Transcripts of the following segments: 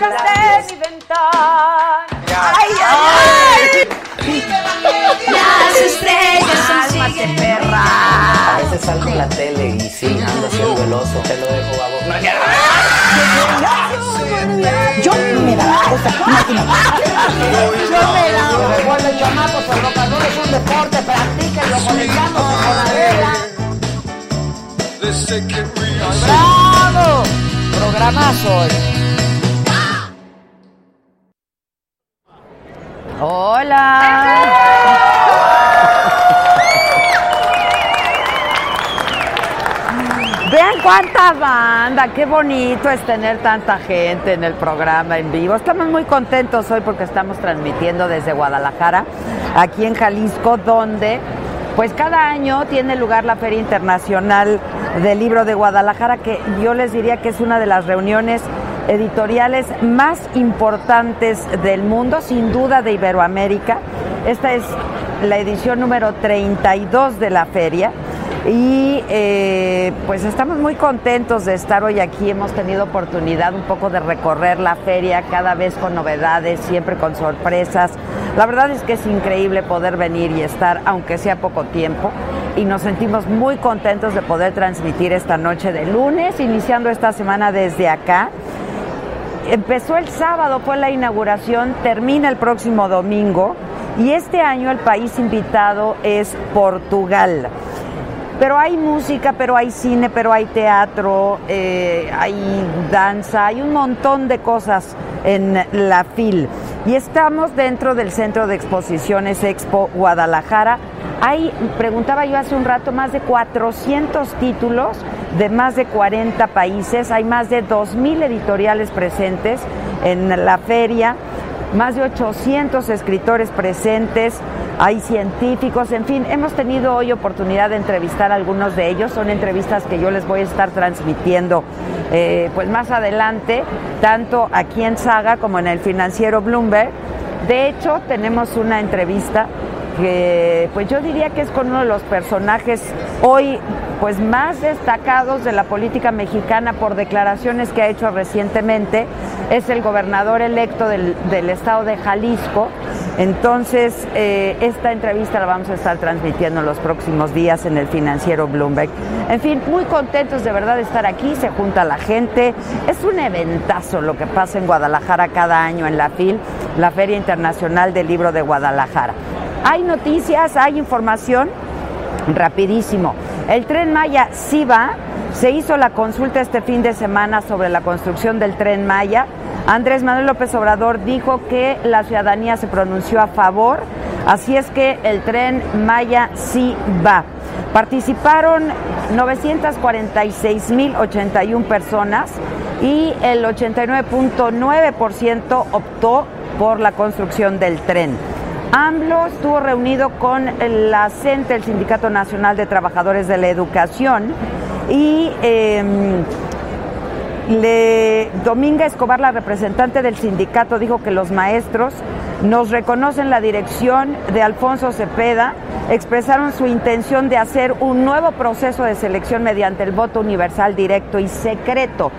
Detrás de mi ventana. Ay, ay, ay. Las estrellas perra. A veces salgo en la tele y sí, ando haciendo el oso. Te lo dejo a vos. Yo me daba cosa, Yo me daba. Recuerden, chamacos, el rock and roll es un deporte, practíquenlo conectándose con la vela. ¡Bravo! Programazo hoy. Hola. Vean cuánta banda, qué bonito es tener tanta gente en el programa en vivo. Estamos muy contentos hoy porque estamos transmitiendo desde Guadalajara, aquí en Jalisco, donde pues cada año tiene lugar la Feria Internacional del Libro de Guadalajara, que yo les diría que es una de las reuniones editoriales más importantes del mundo, sin duda de Iberoamérica. Esta es la edición número 32 de la feria. Y eh, pues estamos muy contentos de estar hoy aquí. Hemos tenido oportunidad un poco de recorrer la feria, cada vez con novedades, siempre con sorpresas. La verdad es que es increíble poder venir y estar, aunque sea poco tiempo. Y nos sentimos muy contentos de poder transmitir esta noche de lunes, iniciando esta semana desde acá. Empezó el sábado, fue la inauguración, termina el próximo domingo. Y este año el país invitado es Portugal. Pero hay música, pero hay cine, pero hay teatro, eh, hay danza, hay un montón de cosas en la FIL. Y estamos dentro del Centro de Exposiciones Expo Guadalajara. Hay, preguntaba yo hace un rato, más de 400 títulos de más de 40 países. Hay más de 2.000 editoriales presentes en la feria más de 800 escritores presentes, hay científicos, en fin, hemos tenido hoy oportunidad de entrevistar a algunos de ellos, son entrevistas que yo les voy a estar transmitiendo eh, pues más adelante, tanto aquí en Saga como en el financiero Bloomberg. De hecho, tenemos una entrevista que pues yo diría que es con uno de los personajes hoy pues más destacados de la política mexicana por declaraciones que ha hecho recientemente es el gobernador electo del, estado de Jalisco. Entonces, eh, esta entrevista la vamos a estar transmitiendo en los próximos días en el financiero Bloomberg. En fin, muy contentos de verdad de estar aquí, se junta la gente. Es un eventazo lo que pasa en Guadalajara cada año en la FIL, la Feria Internacional del Libro de Guadalajara. Hay noticias, hay información, rapidísimo. El tren Maya sí va, se hizo la consulta este fin de semana sobre la construcción del tren Maya. Andrés Manuel López Obrador dijo que la ciudadanía se pronunció a favor, así es que el tren Maya sí va. Participaron 946.081 personas y el 89.9% optó por la construcción del tren. AMLO estuvo reunido con la CENTE, el Sindicato Nacional de Trabajadores de la Educación, y eh, le, Dominga Escobar, la representante del sindicato, dijo que los maestros nos reconocen la dirección de Alfonso Cepeda, expresaron su intención de hacer un nuevo proceso de selección mediante el voto universal directo y secreto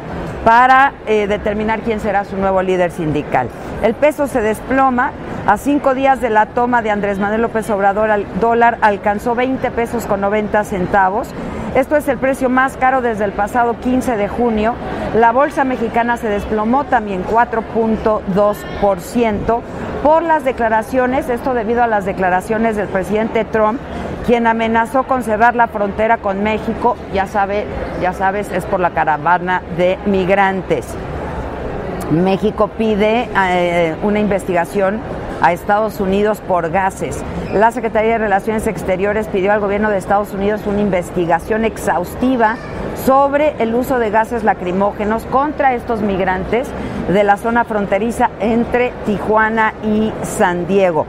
para eh, determinar quién será su nuevo líder sindical. El peso se desploma. A cinco días de la toma de Andrés Manuel López Obrador al dólar alcanzó 20 pesos con 90 centavos. Esto es el precio más caro desde el pasado 15 de junio, La bolsa mexicana se desplomó también 4.2% por las declaraciones, esto debido a las declaraciones del presidente Trump, quien amenazó con cerrar la frontera con México, ya sabe, ya sabes, es por la caravana de migrantes. México pide eh, una investigación a Estados Unidos por gases. La Secretaría de Relaciones Exteriores pidió al gobierno de Estados Unidos una investigación exhaustiva sobre el uso de gases lacrimógenos contra estos migrantes de la zona fronteriza entre Tijuana y San Diego.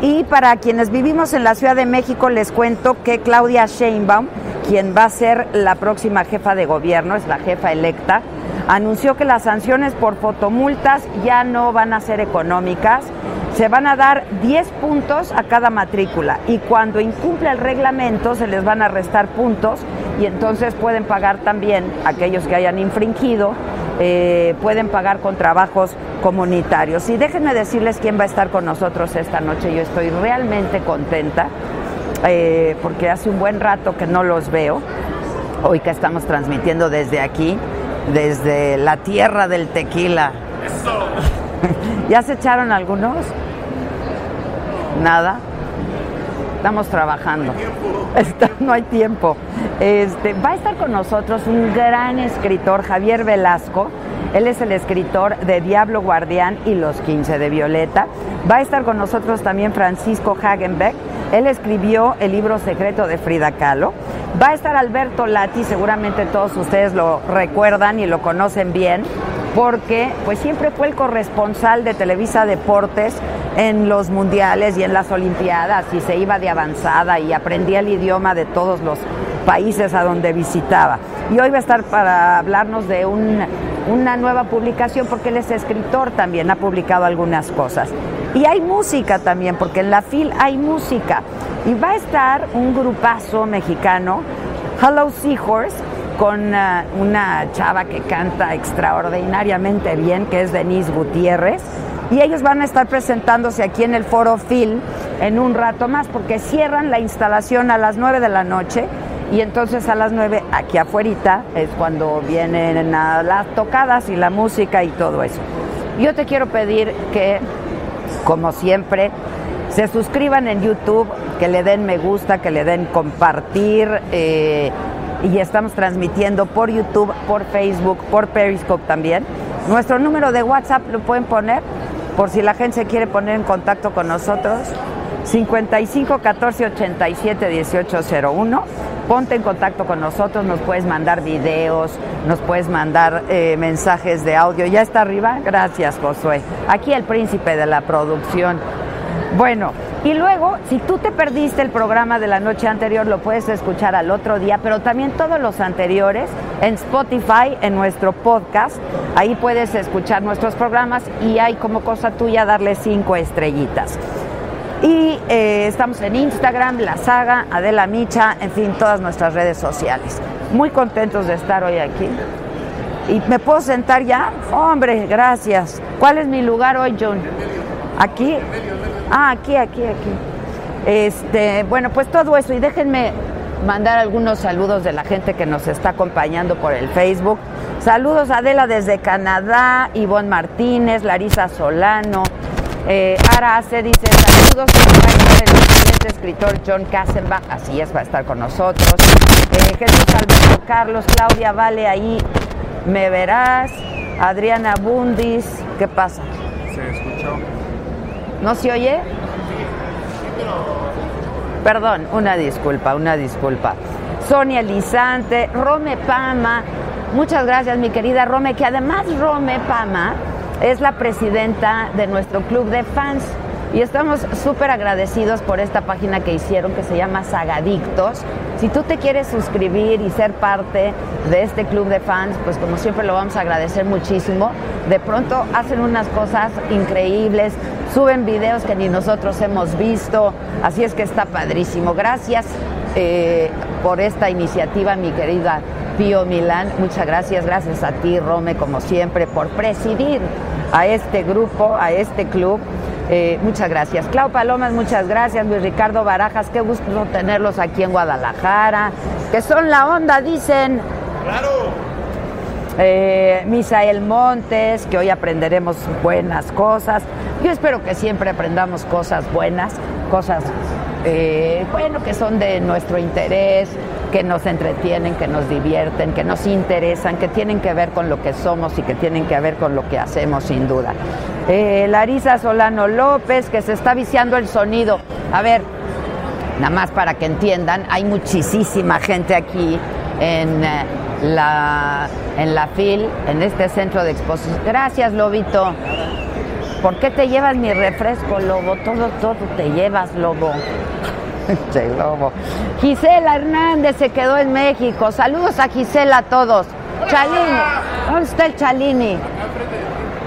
Y para quienes vivimos en la Ciudad de México les cuento que Claudia Sheinbaum, quien va a ser la próxima jefa de gobierno, es la jefa electa, anunció que las sanciones por fotomultas ya no van a ser económicas, se van a dar 10 puntos a cada matrícula y cuando incumple el reglamento se les van a restar puntos y entonces pueden pagar también aquellos que hayan infringido, eh, pueden pagar con trabajos comunitarios. Y déjenme decirles quién va a estar con nosotros esta noche, yo estoy realmente contenta eh, porque hace un buen rato que no los veo, hoy que estamos transmitiendo desde aquí, desde la tierra del tequila. ¿Ya se echaron algunos? Nada. Estamos trabajando. no hay tiempo. Este, va a estar con nosotros un gran escritor, Javier Velasco. Él es el escritor de Diablo Guardián y Los 15 de Violeta. Va a estar con nosotros también Francisco Hagenbeck. Él escribió el libro secreto de Frida Kahlo. Va a estar Alberto Lati, seguramente todos ustedes lo recuerdan y lo conocen bien porque pues siempre fue el corresponsal de Televisa Deportes en los mundiales y en las olimpiadas y se iba de avanzada y aprendía el idioma de todos los países a donde visitaba. Y hoy va a estar para hablarnos de una nueva publicación porque él es escritor también, ha publicado algunas cosas. Y hay música también, porque en la FIL hay música. Y va a estar un grupazo mexicano, Hello Seahorse, con uh, una chava que canta extraordinariamente bien, que es Denise Gutiérrez. Y ellos van a estar presentándose aquí en el Foro Phil en un rato más, porque cierran la instalación a las 9 de la noche. Y entonces a las 9 aquí afuera es cuando vienen las tocadas y la música y todo eso. Yo te quiero pedir que, como siempre, se suscriban en YouTube, que le den me gusta, que le den compartir. Eh, y estamos transmitiendo por YouTube, por Facebook, por Periscope también. Nuestro número de WhatsApp lo pueden poner por si la gente se quiere poner en contacto con nosotros. 55 14 87 18 01. Ponte en contacto con nosotros, nos puedes mandar videos, nos puedes mandar eh, mensajes de audio. ¿Ya está arriba? Gracias, Josué. Aquí el príncipe de la producción. Bueno, y luego, si tú te perdiste el programa de la noche anterior, lo puedes escuchar al otro día, pero también todos los anteriores en Spotify, en nuestro podcast. Ahí puedes escuchar nuestros programas y hay como cosa tuya darle cinco estrellitas. Y eh, estamos en Instagram, La Saga, Adela Micha, en fin, todas nuestras redes sociales. Muy contentos de estar hoy aquí. ¿Y me puedo sentar ya? Hombre, gracias. ¿Cuál es mi lugar hoy, John? Aquí. Ah, aquí, aquí, aquí. Este, bueno, pues todo eso y déjenme mandar algunos saludos de la gente que nos está acompañando por el Facebook. Saludos a Adela desde Canadá, Ivonne Martínez, Larisa Solano, eh, Ara Ace dice saludos el excelente escritor John Kassenbach, así es, va a estar con nosotros. Eh, Jesús Alberto Carlos, Claudia Vale ahí, me verás. Adriana Bundis, ¿qué pasa? Se escuchó. ¿No se oye? Perdón, una disculpa, una disculpa. Sonia Lizante, Rome Pama, muchas gracias mi querida Rome, que además Rome Pama es la presidenta de nuestro club de fans y estamos súper agradecidos por esta página que hicieron que se llama Sagadictos. Si tú te quieres suscribir y ser parte de este club de fans, pues como siempre lo vamos a agradecer muchísimo. De pronto hacen unas cosas increíbles, suben videos que ni nosotros hemos visto, así es que está padrísimo. Gracias eh, por esta iniciativa, mi querida Pío Milán. Muchas gracias, gracias a ti, Rome, como siempre, por presidir a este grupo, a este club. Eh, muchas gracias. Clau Palomas, muchas gracias. Luis Ricardo Barajas, qué gusto tenerlos aquí en Guadalajara. Que son la onda, dicen. Claro. Eh, Misael Montes, que hoy aprenderemos buenas cosas. Yo espero que siempre aprendamos cosas buenas, cosas, eh, bueno, que son de nuestro interés, que nos entretienen, que nos divierten, que nos interesan, que tienen que ver con lo que somos y que tienen que ver con lo que hacemos, sin duda. Eh, Larisa Solano López, que se está viciando el sonido. A ver, nada más para que entiendan, hay muchísima gente aquí en la, en la FIL, en este centro de exposición. Gracias, Lobito. ¿Por qué te llevas mi refresco, Lobo? Todo, todo te llevas, Lobo. Che, Lobo. Gisela Hernández se quedó en México. Saludos a Gisela a todos. Chalini, ¿dónde está el Chalini?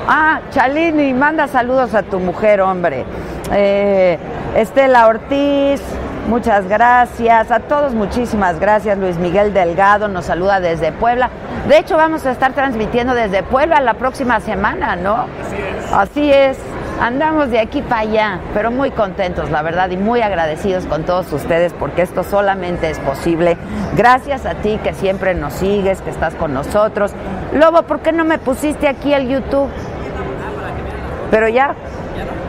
Ah, Chalini, manda saludos a tu mujer, hombre. Eh, Estela Ortiz, muchas gracias. A todos, muchísimas gracias. Luis Miguel Delgado nos saluda desde Puebla. De hecho, vamos a estar transmitiendo desde Puebla la próxima semana, ¿no? Así es. Así es. Andamos de aquí para allá, pero muy contentos, la verdad, y muy agradecidos con todos ustedes porque esto solamente es posible gracias a ti que siempre nos sigues, que estás con nosotros. Lobo, ¿por qué no me pusiste aquí el YouTube? Pero ya,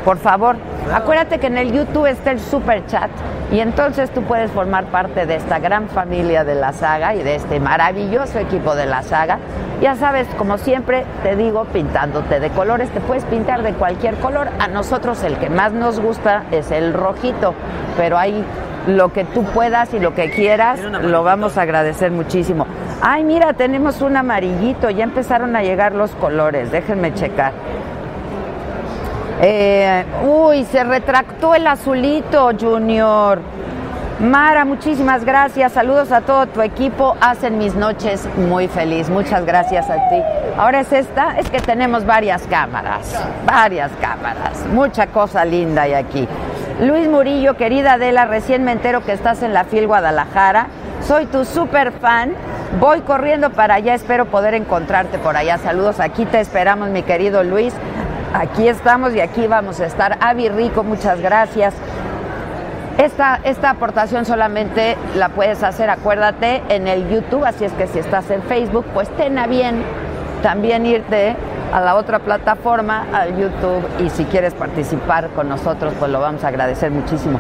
por favor, acuérdate que en el YouTube está el super chat y entonces tú puedes formar parte de esta gran familia de la saga y de este maravilloso equipo de la saga. Ya sabes, como siempre te digo, pintándote de colores, te puedes pintar de cualquier color. A nosotros el que más nos gusta es el rojito, pero hay lo que tú puedas y lo que quieras, lo vamos a agradecer muchísimo. Ay, mira, tenemos un amarillito, ya empezaron a llegar los colores, déjenme checar. Eh, uy, se retractó el azulito, Junior. Mara, muchísimas gracias. Saludos a todo tu equipo. Hacen mis noches muy feliz. Muchas gracias a ti. Ahora es esta, es que tenemos varias cámaras, varias cámaras. Mucha cosa linda hay aquí. Luis Murillo, querida Adela, recién me entero que estás en la FIL Guadalajara. Soy tu super fan. Voy corriendo para allá, espero poder encontrarte por allá. Saludos, aquí te esperamos, mi querido Luis. Aquí estamos y aquí vamos a estar. Avi Rico, muchas gracias. Esta, esta aportación solamente la puedes hacer, acuérdate, en el YouTube, así es que si estás en Facebook, pues ten a bien también irte a la otra plataforma, al YouTube, y si quieres participar con nosotros, pues lo vamos a agradecer muchísimo.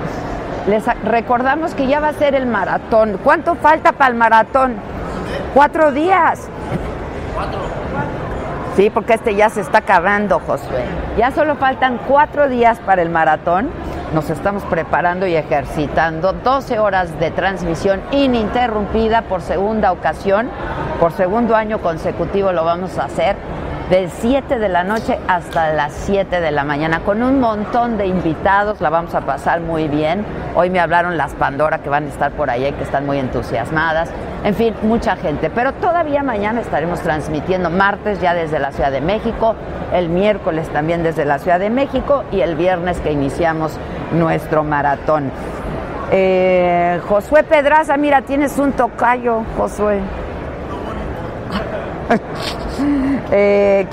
Les recordamos que ya va a ser el maratón. ¿Cuánto falta para el maratón? Cuatro días. Cuatro. Sí, porque este ya se está acabando, Josué. Ya solo faltan cuatro días para el maratón. Nos estamos preparando y ejercitando 12 horas de transmisión ininterrumpida por segunda ocasión. Por segundo año consecutivo lo vamos a hacer de 7 de la noche hasta las 7 de la mañana con un montón de invitados, la vamos a pasar muy bien. Hoy me hablaron las Pandora que van a estar por ahí y que están muy entusiasmadas. En fin, mucha gente, pero todavía mañana estaremos transmitiendo martes ya desde la Ciudad de México, el miércoles también desde la Ciudad de México y el viernes que iniciamos nuestro maratón. Eh, Josué Pedraza, mira, tienes un tocayo, Josué. eh,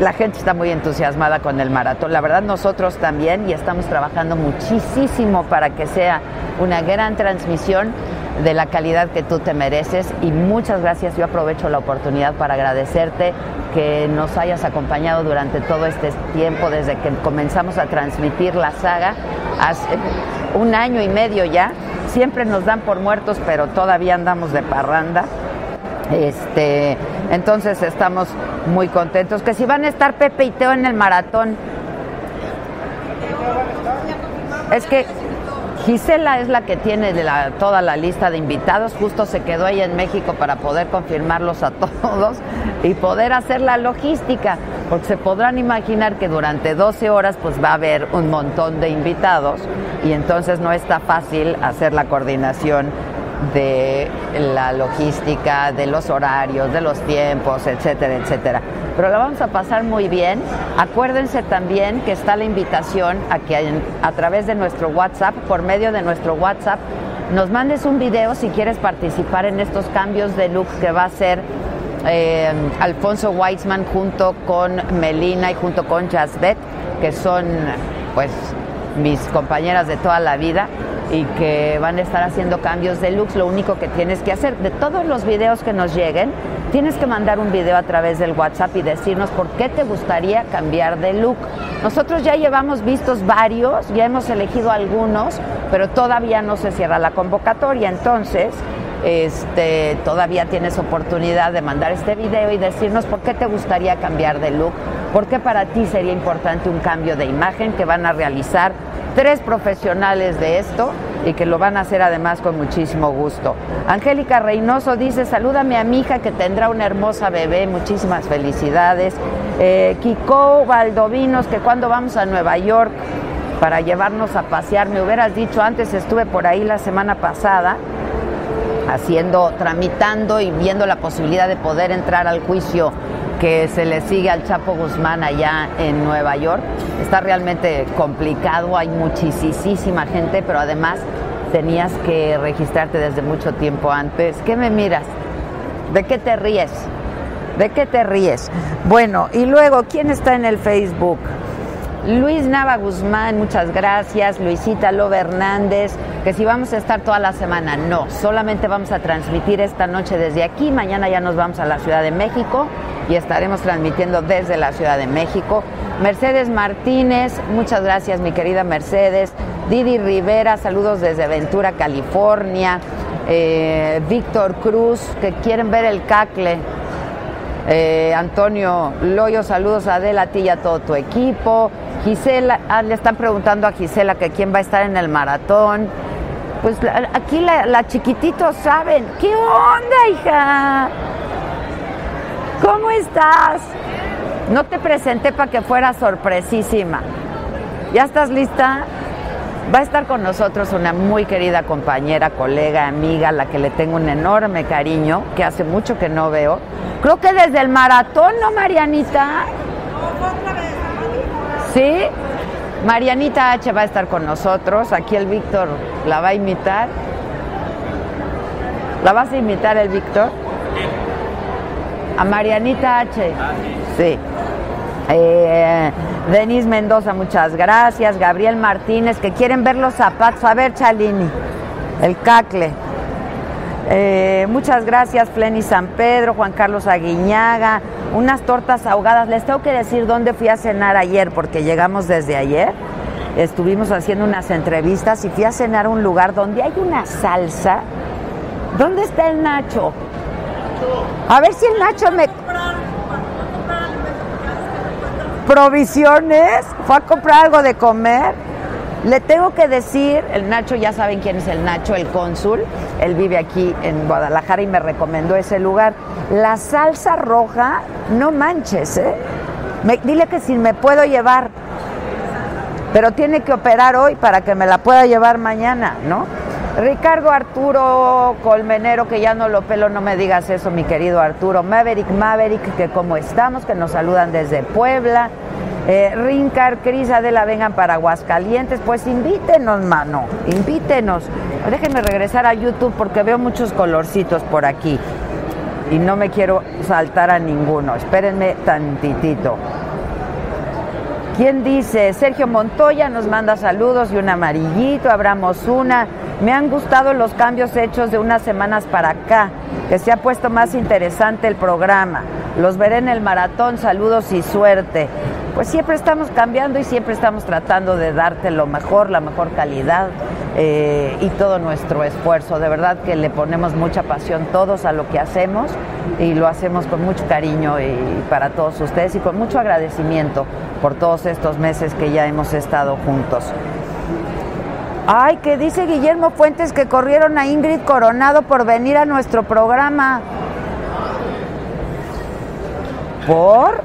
la gente está muy entusiasmada con el maratón. La verdad nosotros también y estamos trabajando muchísimo para que sea una gran transmisión de la calidad que tú te mereces y muchas gracias. Yo aprovecho la oportunidad para agradecerte que nos hayas acompañado durante todo este tiempo desde que comenzamos a transmitir la saga hace un año y medio ya. Siempre nos dan por muertos, pero todavía andamos de parranda. Este, entonces estamos muy contentos. Que si van a estar Pepe y Teo en el maratón. Es que Gisela es la que tiene la, toda la lista de invitados, justo se quedó ahí en México para poder confirmarlos a todos y poder hacer la logística, porque se podrán imaginar que durante 12 horas pues va a haber un montón de invitados y entonces no está fácil hacer la coordinación de la logística, de los horarios, de los tiempos, etcétera, etcétera. Pero la vamos a pasar muy bien. Acuérdense también que está la invitación a que a través de nuestro WhatsApp, por medio de nuestro WhatsApp, nos mandes un video si quieres participar en estos cambios de look que va a hacer eh, Alfonso Weitzman junto con Melina y junto con Jasbet, que son pues mis compañeras de toda la vida y que van a estar haciendo cambios de looks. Lo único que tienes que hacer, de todos los videos que nos lleguen, tienes que mandar un video a través del WhatsApp y decirnos por qué te gustaría cambiar de look. Nosotros ya llevamos vistos varios, ya hemos elegido algunos, pero todavía no se cierra la convocatoria. Entonces, este, todavía tienes oportunidad de mandar este video y decirnos por qué te gustaría cambiar de look, por qué para ti sería importante un cambio de imagen que van a realizar tres profesionales de esto y que lo van a hacer además con muchísimo gusto. Angélica Reynoso dice, salúdame a mi hija que tendrá una hermosa bebé, muchísimas felicidades. Eh, Kiko Valdovinos, que cuando vamos a Nueva York para llevarnos a pasear, me hubieras dicho antes, estuve por ahí la semana pasada haciendo, tramitando y viendo la posibilidad de poder entrar al juicio que se le sigue al Chapo Guzmán allá en Nueva York. Está realmente complicado, hay muchísima gente, pero además tenías que registrarte desde mucho tiempo antes. ¿Qué me miras? ¿De qué te ríes? ¿De qué te ríes? Bueno, y luego, ¿quién está en el Facebook? Luis Nava Guzmán, muchas gracias. Luisita Lobe Hernández, que si vamos a estar toda la semana, no, solamente vamos a transmitir esta noche desde aquí. Mañana ya nos vamos a la Ciudad de México y estaremos transmitiendo desde la Ciudad de México. Mercedes Martínez, muchas gracias, mi querida Mercedes. Didi Rivera, saludos desde Ventura, California. Eh, Víctor Cruz, que quieren ver el cacle. Eh, Antonio Loyo, saludos a Adela, a ti y a todo tu equipo. Gisela, ah, le están preguntando a Gisela que quién va a estar en el maratón. Pues la- aquí la, la chiquititos saben. ¿Qué onda, hija? ¿Cómo estás? No te presenté para que fuera sorpresísima. ¿Ya estás lista? Va a estar con nosotros una muy querida compañera, colega, amiga, a la que le tengo un enorme cariño, que hace mucho que no veo. Creo que desde el maratón, ¿no, Marianita? Sí. Marianita H va a estar con nosotros. Aquí el Víctor la va a imitar. ¿La vas a imitar el Víctor? A Marianita H. Sí. Eh, Denis Mendoza, muchas gracias. Gabriel Martínez, que quieren ver los zapatos. A ver, Chalini, el cacle. Eh, muchas gracias, Flenny San Pedro, Juan Carlos Aguiñaga. Unas tortas ahogadas. Les tengo que decir dónde fui a cenar ayer, porque llegamos desde ayer. Estuvimos haciendo unas entrevistas y fui a cenar a un lugar donde hay una salsa. ¿Dónde está el Nacho? A ver si el Nacho me. Provisiones. Fue a comprar algo de comer. Le tengo que decir, el Nacho, ya saben quién es el Nacho, el cónsul. Él vive aquí en Guadalajara y me recomendó ese lugar. La salsa roja, no manches, ¿eh? Me- dile que si me puedo llevar. Pero tiene que operar hoy para que me la pueda llevar mañana, ¿no? Ricardo Arturo Colmenero, que ya no lo pelo, no me digas eso, mi querido Arturo. Maverick, Maverick, que como estamos, que nos saludan desde Puebla. Eh, Rincar, Cris, Adela, vengan para Aguascalientes. Pues invítenos, mano, invítenos. Déjenme regresar a YouTube porque veo muchos colorcitos por aquí. Y no me quiero saltar a ninguno. Espérenme tantitito. ¿Quién dice? Sergio Montoya nos manda saludos y un amarillito, abramos una. Me han gustado los cambios hechos de unas semanas para acá, que se ha puesto más interesante el programa. Los veré en el maratón, saludos y suerte. Pues siempre estamos cambiando y siempre estamos tratando de darte lo mejor, la mejor calidad eh, y todo nuestro esfuerzo. De verdad que le ponemos mucha pasión todos a lo que hacemos y lo hacemos con mucho cariño y para todos ustedes y con mucho agradecimiento por todos estos meses que ya hemos estado juntos. Ay, que dice Guillermo Fuentes que corrieron a Ingrid Coronado por venir a nuestro programa. ¿Por?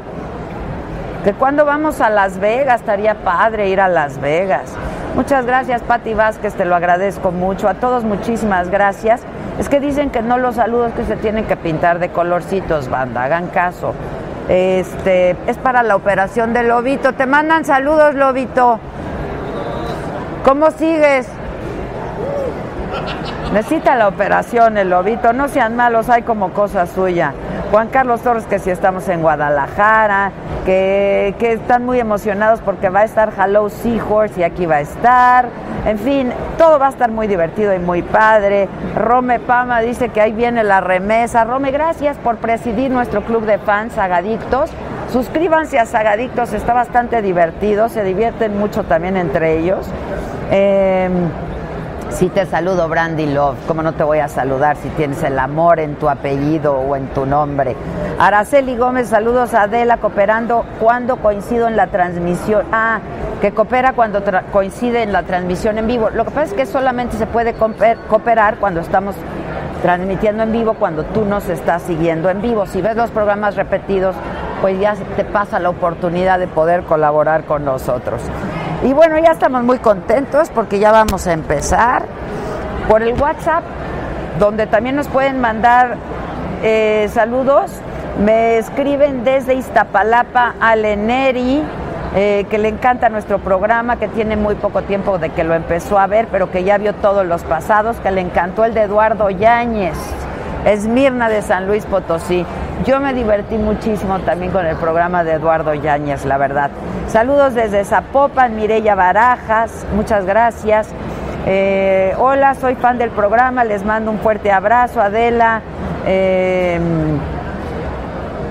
Que cuando vamos a Las Vegas estaría padre ir a Las Vegas. Muchas gracias, Pati Vázquez, te lo agradezco mucho. A todos muchísimas gracias. Es que dicen que no los saludos que se tienen que pintar de colorcitos, banda, hagan caso. Este, es para la operación del lobito. Te mandan saludos, lobito. ¿Cómo sigues? Necesita la operación el lobito, no sean malos, hay como cosa suya. Juan Carlos Torres, que si estamos en Guadalajara, que, que están muy emocionados porque va a estar Hello Seahorse y aquí va a estar. En fin, todo va a estar muy divertido y muy padre. Rome Pama dice que ahí viene la remesa. Rome, gracias por presidir nuestro club de fans Sagadictos. Suscríbanse a Sagadictos, está bastante divertido, se divierten mucho también entre ellos. Eh, Sí te saludo, Brandy Love. ¿Cómo no te voy a saludar si tienes el amor en tu apellido o en tu nombre? Araceli Gómez, saludos a Adela, cooperando cuando coincido en la transmisión. Ah, que coopera cuando coincide en la transmisión en vivo. Lo que pasa es que solamente se puede cooper- cooperar cuando estamos transmitiendo en vivo, cuando tú nos estás siguiendo en vivo. Si ves los programas repetidos, pues ya te pasa la oportunidad de poder colaborar con nosotros. Y bueno, ya estamos muy contentos porque ya vamos a empezar por el WhatsApp, donde también nos pueden mandar eh, saludos. Me escriben desde Iztapalapa a Leneri, eh, que le encanta nuestro programa, que tiene muy poco tiempo de que lo empezó a ver, pero que ya vio todos los pasados, que le encantó el de Eduardo Yáñez. Esmirna de San Luis Potosí. Yo me divertí muchísimo también con el programa de Eduardo Yáñez, la verdad. Saludos desde Zapopan, Mireya Barajas, muchas gracias. Eh, hola, soy fan del programa, les mando un fuerte abrazo, Adela. Eh,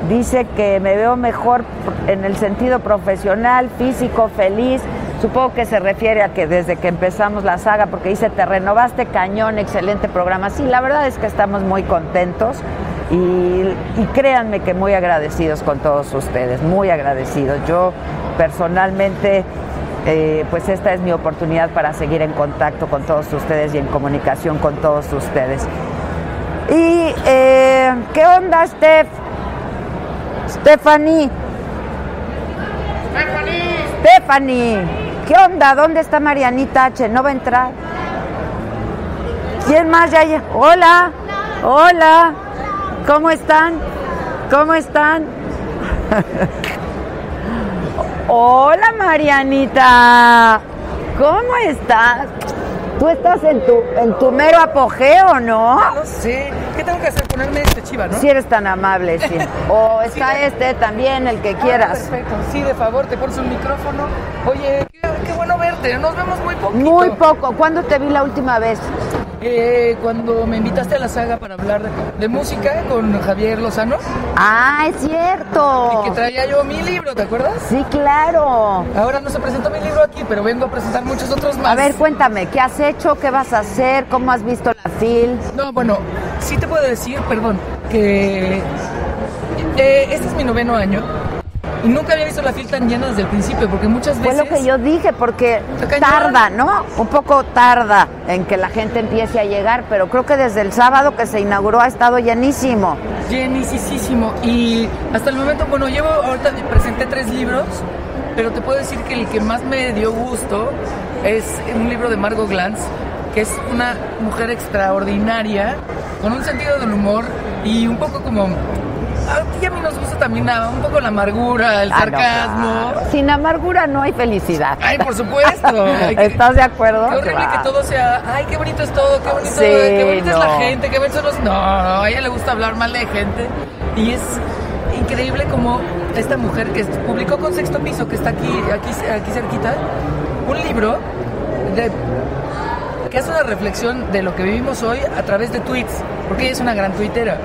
dice que me veo mejor en el sentido profesional, físico, feliz. Supongo que se refiere a que desde que empezamos la saga, porque dice, te renovaste cañón, excelente programa. Sí, la verdad es que estamos muy contentos y, créanme que muy agradecidos con todos ustedes, muy agradecidos. Yo personalmente, eh, pues esta es mi oportunidad para seguir en contacto con todos ustedes y en comunicación con todos ustedes. Y, eh, ¿qué onda, Steph? Stephanie. Stephanie. ¿Qué onda? ¿Dónde está Marianita H? ¿No va a entrar? ¿Quién más ya? Hola. Hola. ¿Cómo están? ¿Cómo están? Hola, Marianita. ¿Cómo estás? Tú estás en tu, en tu mero apogeo, ¿no? Sé. ¿Qué tengo que hacer? Ponerme este chiva, ¿no? Si eres tan amable, sí. O está este también, el que Ah, quieras. perfecto. Sí, de favor, te pones un micrófono. Oye, qué, qué bueno verte. Nos vemos muy poquito. Muy poco. ¿Cuándo te vi la última vez? Eh, cuando me invitaste a la saga para hablar de, música con Javier Lozano, Ah, es cierto. que traía yo mi libro, ¿te acuerdas? Sí, claro. Ahora no se presentó mi libro aquí, pero vengo a presentar muchos otros más. A ver, cuéntame, ¿qué has hecho? ¿Qué vas a hacer? ¿Cómo has visto la fil? No, bueno, sí te puedo decir, perdón, que eh, este es mi noveno año y nunca había visto la fil tan llena desde el principio, porque muchas Fue veces... lo que yo dije, porque tarda, ¿no? Un poco tarda en que la gente empiece a llegar, pero creo que desde el sábado que se inauguró ha estado llenísimo. Llenísimo. Y hasta el momento, bueno, llevo, ahorita presenté tres libros, pero te puedo decir que el que más me dio gusto es un libro de Margot Glantz, que es una mujer extraordinaria, con un sentido del humor y un poco como... A ti y a mí nos gusta también un poco la amargura, el Ah, no, sarcasmo. claro. Sin amargura no hay felicidad. Ay, por supuesto. Ay, que- ¿Estás de acuerdo? Qué horrible Claro. que todo sea, ay, qué bonito es todo, qué bonito, Sí, qué bonita es la no. gente, qué bonitos son los... No, no, a ella le gusta hablar mal de gente. Y es increíble como esta mujer que publicó con Sexto Piso, que está aquí, aquí, aquí cerquita, un libro de, que hace una reflexión de lo que vivimos hoy a través de tweets, porque ella es una gran tuitera.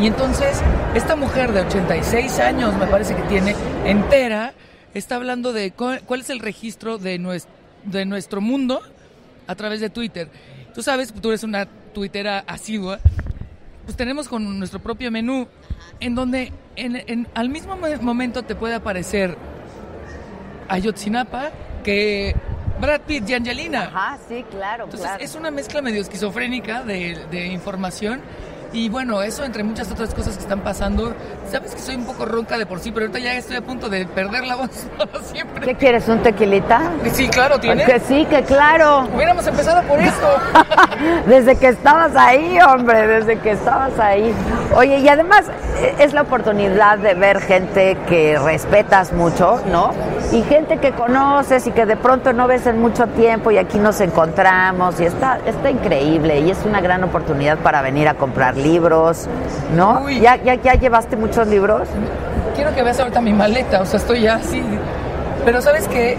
Y entonces, esta mujer de 86 años, me parece que tiene, entera, está hablando de cuál, es el registro de nuestro, de nuestro mundo a través de Twitter. Tú sabes, tú eres una tuitera asidua, pues tenemos con nuestro propio menú, en donde en, en- al mismo mo- momento te puede aparecer Ayotzinapa que Brad Pitt y Angelina. Ajá, sí, claro, Entonces claro. es una mezcla medio esquizofrénica de, de información. Y bueno, eso entre muchas otras cosas que están pasando. Sabes que soy un poco ronca de por sí, pero ahorita ya estoy a punto de perder la voz para siempre. ¿Qué quieres, un tequilita? Sí, claro, tiene. Que sí, que claro. Hubiéramos empezado por esto. Desde que estabas ahí, hombre, desde que estabas ahí. Oye, y además eh, es la oportunidad de ver gente que respetas mucho, ¿no? Y gente que conoces y que de pronto no ves en mucho tiempo y aquí nos encontramos y está, está increíble y es una gran oportunidad para venir a comprar libros, ¿no? Uy. ¿Ya, ya, ¿Ya llevaste muchos libros? Quiero que veas ahorita mi maleta, o sea, estoy ya así. Pero sabes que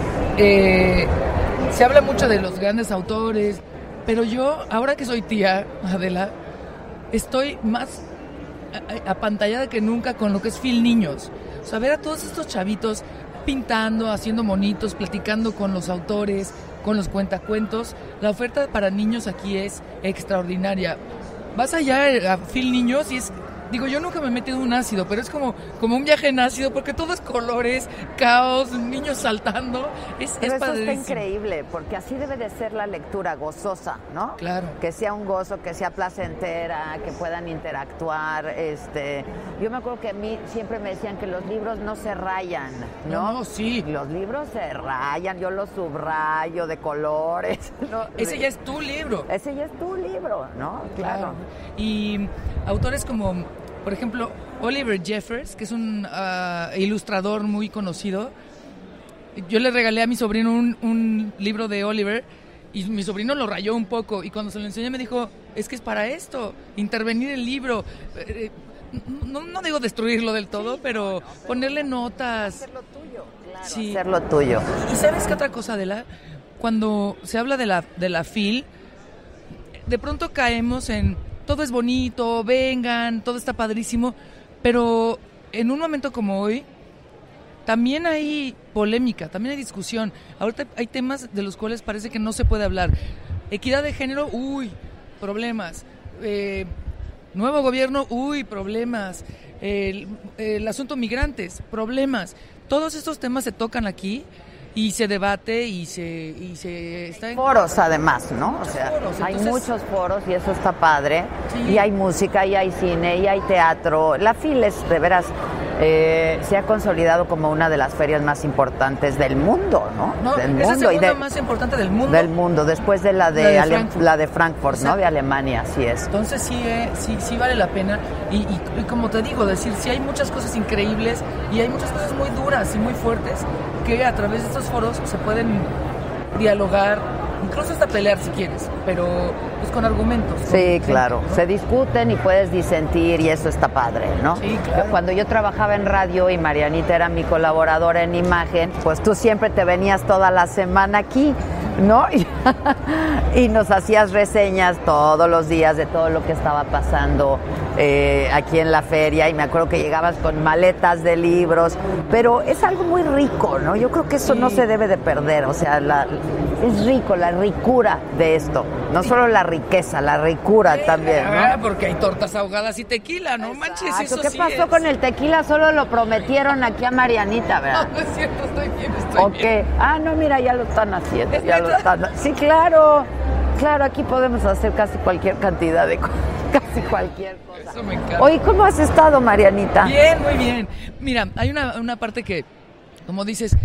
se habla mucho de los grandes autores, pero yo, ahora que soy tía, Adela, estoy más apantallada que nunca con lo que es Phil Niños. O sea, ver a todos estos chavitos pintando, haciendo monitos, platicando con los autores, con los cuentacuentos. La oferta para niños aquí es extraordinaria. Vas allá a Phil Niños y es... Digo, yo nunca me he metido en un ácido, pero es como, como un viaje en ácido porque todo es colores, caos, niños saltando. Es, Pero es eso está increíble, porque así debe de ser la lectura gozosa, ¿no? Claro. Que sea un gozo, que sea placentera, que puedan interactuar. Este, yo me acuerdo que a mí siempre me decían que los libros no se rayan, ¿no? No, sí. Los libros se rayan, yo los subrayo de colores. ¿no? Ese ya es tu libro. Ese ya es tu libro, ¿no? Claro. Y autores como, por ejemplo, Oliver Jeffers, que es un ah, ilustrador muy conocido. Yo le regalé a mi sobrino un, un libro de Oliver y mi sobrino lo rayó un poco y cuando se lo enseñé me dijo, es que es para esto, intervenir el libro. Eh, no, no digo destruirlo del todo, pero ponerle notas. Sí. Hacer lo tuyo. ¿Y sabes qué otra cosa, Adela? Cuando se habla de la, de la FIL, de pronto caemos en todo es bonito, vengan, todo está padrísimo, pero en un momento como hoy, también hay polémica, también hay discusión. Ahorita hay temas de los cuales parece que no se puede hablar. Equidad de género, uy, problemas. Eh, nuevo gobierno, uy, problemas. El, el asunto migrantes, problemas. Todos estos temas se tocan aquí y se debate y se, y se está en... Foros además, ¿no? O sea, foros, hay entonces- muchos foros y eso está padre. Sí. Y hay música, y hay cine, y hay teatro. La FIL es, de veras, eh, se ha consolidado como una de las ferias más importantes del mundo, ¿no? No, del es la y de- más importante del mundo. del mundo, después de la de, La de Ale- Frankfurt. la de Frankfurt, ¿no? De Alemania, así es. Entonces sí, eh, sí, sí vale la pena. Y, y- y como te digo, decir, sí hay muchas cosas increíbles y hay muchas cosas muy duras y muy fuertes que a través de estos foros se pueden dialogar, incluso hasta pelear si quieres, pero pues con argumentos. Sí, claro. ¿no? Se discuten y puedes disentir y eso está padre, ¿no? Sí, claro. Cuando yo trabajaba en radio y Marianita era mi colaboradora en imagen, pues tú siempre te venías toda la semana aquí, ¿no? Y, nos hacías reseñas todos los días de todo lo que estaba pasando eh, aquí en la feria y me acuerdo que llegabas con maletas de libros, pero es algo muy rico, ¿no? Yo creo que eso no se debe de perder, o sea, la- es rico, la ricura de esto, no solo la riqueza, la ricura también, Ah, ¿no? porque hay tortas ahogadas y tequila, no manches, Exacto. eso ¿Qué pasó es. con el tequila? Solo lo prometieron aquí a Marianita, No, ¿verdad? no es cierto, estoy bien, estoy ¿O bien. Ah, no, mira, ya lo están haciendo. ¿Es Ya lo neta? están... Sí, claro. Claro, aquí podemos hacer casi cualquier cantidad de cosas. Casi cualquier cosa. Eso me encanta. Oye, ¿cómo has estado, Marianita? Bien, muy bien. Mira, hay una, una parte que, como dices,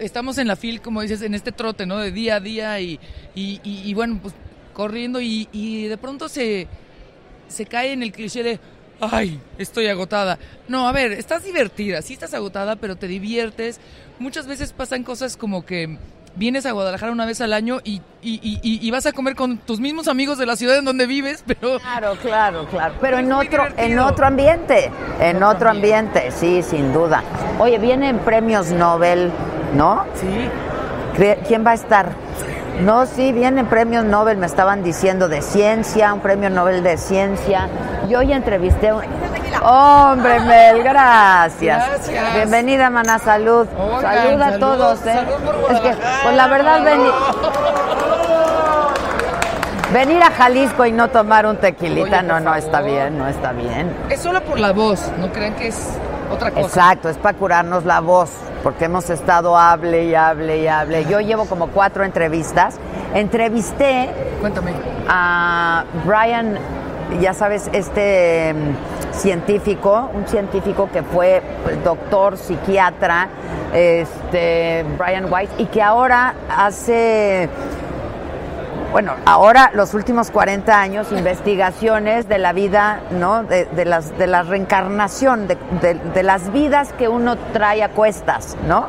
estamos en la fil, como dices, en este trote, ¿no? De día a día y, y, y- y bueno, pues corriendo y, y de pronto se, se cae en el cliché de, ay, estoy agotada. No, a ver, estás divertida, sí estás agotada, pero te diviertes. Muchas veces pasan cosas como que vienes a Guadalajara una vez al año y, y, y- vas a comer con tus mismos amigos de la ciudad en donde vives, pero... Claro, claro, claro. Pero en otro, en otro ambiente, en otro otro ambiente. ambiente, sí, sin duda. Oye, vienen premios Nobel, ¿no? Sí, ¿Quién va a estar? No, sí, vienen premios Nobel, me estaban diciendo de ciencia, un premio Nobel de ciencia. Yo hoy entrevisté a un... Hombre, Mel, gracias. Gracias. Bienvenida, Maná, salud. Oigan, salud a todos, ¿eh? salud por es que, pues la verdad, veni- venir a Jalisco y no tomar un tequilita, Oye, no, no está bien, no está bien. Es solo por la voz, no crean que es otra cosa. Exacto, es para curarnos la voz, porque hemos estado hable y hable y hable. Yo llevo como cuatro entrevistas. Entrevisté Cuéntame. a Brian, ya sabes, este mm, científico, un científico que fue doctor, psiquiatra, este Brian White, y que ahora hace bueno, ahora los últimos 40 años, investigaciones de la vida, ¿no? De, de las, de la reencarnación, de, de- de las vidas que uno trae a cuestas, ¿no?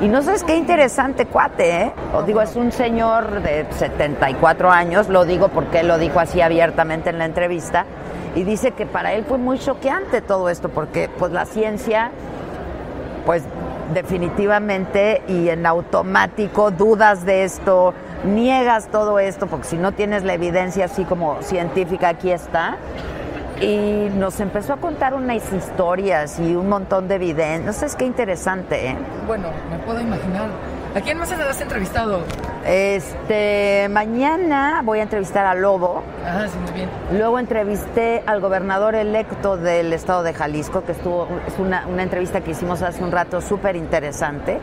Y no sabes qué interesante cuate, ¿eh? Os digo, es un señor de 74 años, lo digo porque él lo dijo así abiertamente en la entrevista, y dice que para él fue muy choqueante todo esto, porque pues la ciencia, pues definitivamente y en automático dudas de esto, niegas todo esto, porque si no tienes la evidencia así como científica, aquí está. Y nos empezó a contar unas historias y un montón de evidencia. No sé, es que interesante, ¿eh? Bueno, me puedo imaginar. ¿A quién más has entrevistado? Este, mañana voy a entrevistar a Lobo. Ah, sí, muy bien. Luego entrevisté al gobernador electo del estado de Jalisco, que estuvo, es una, una entrevista que hicimos hace un rato súper interesante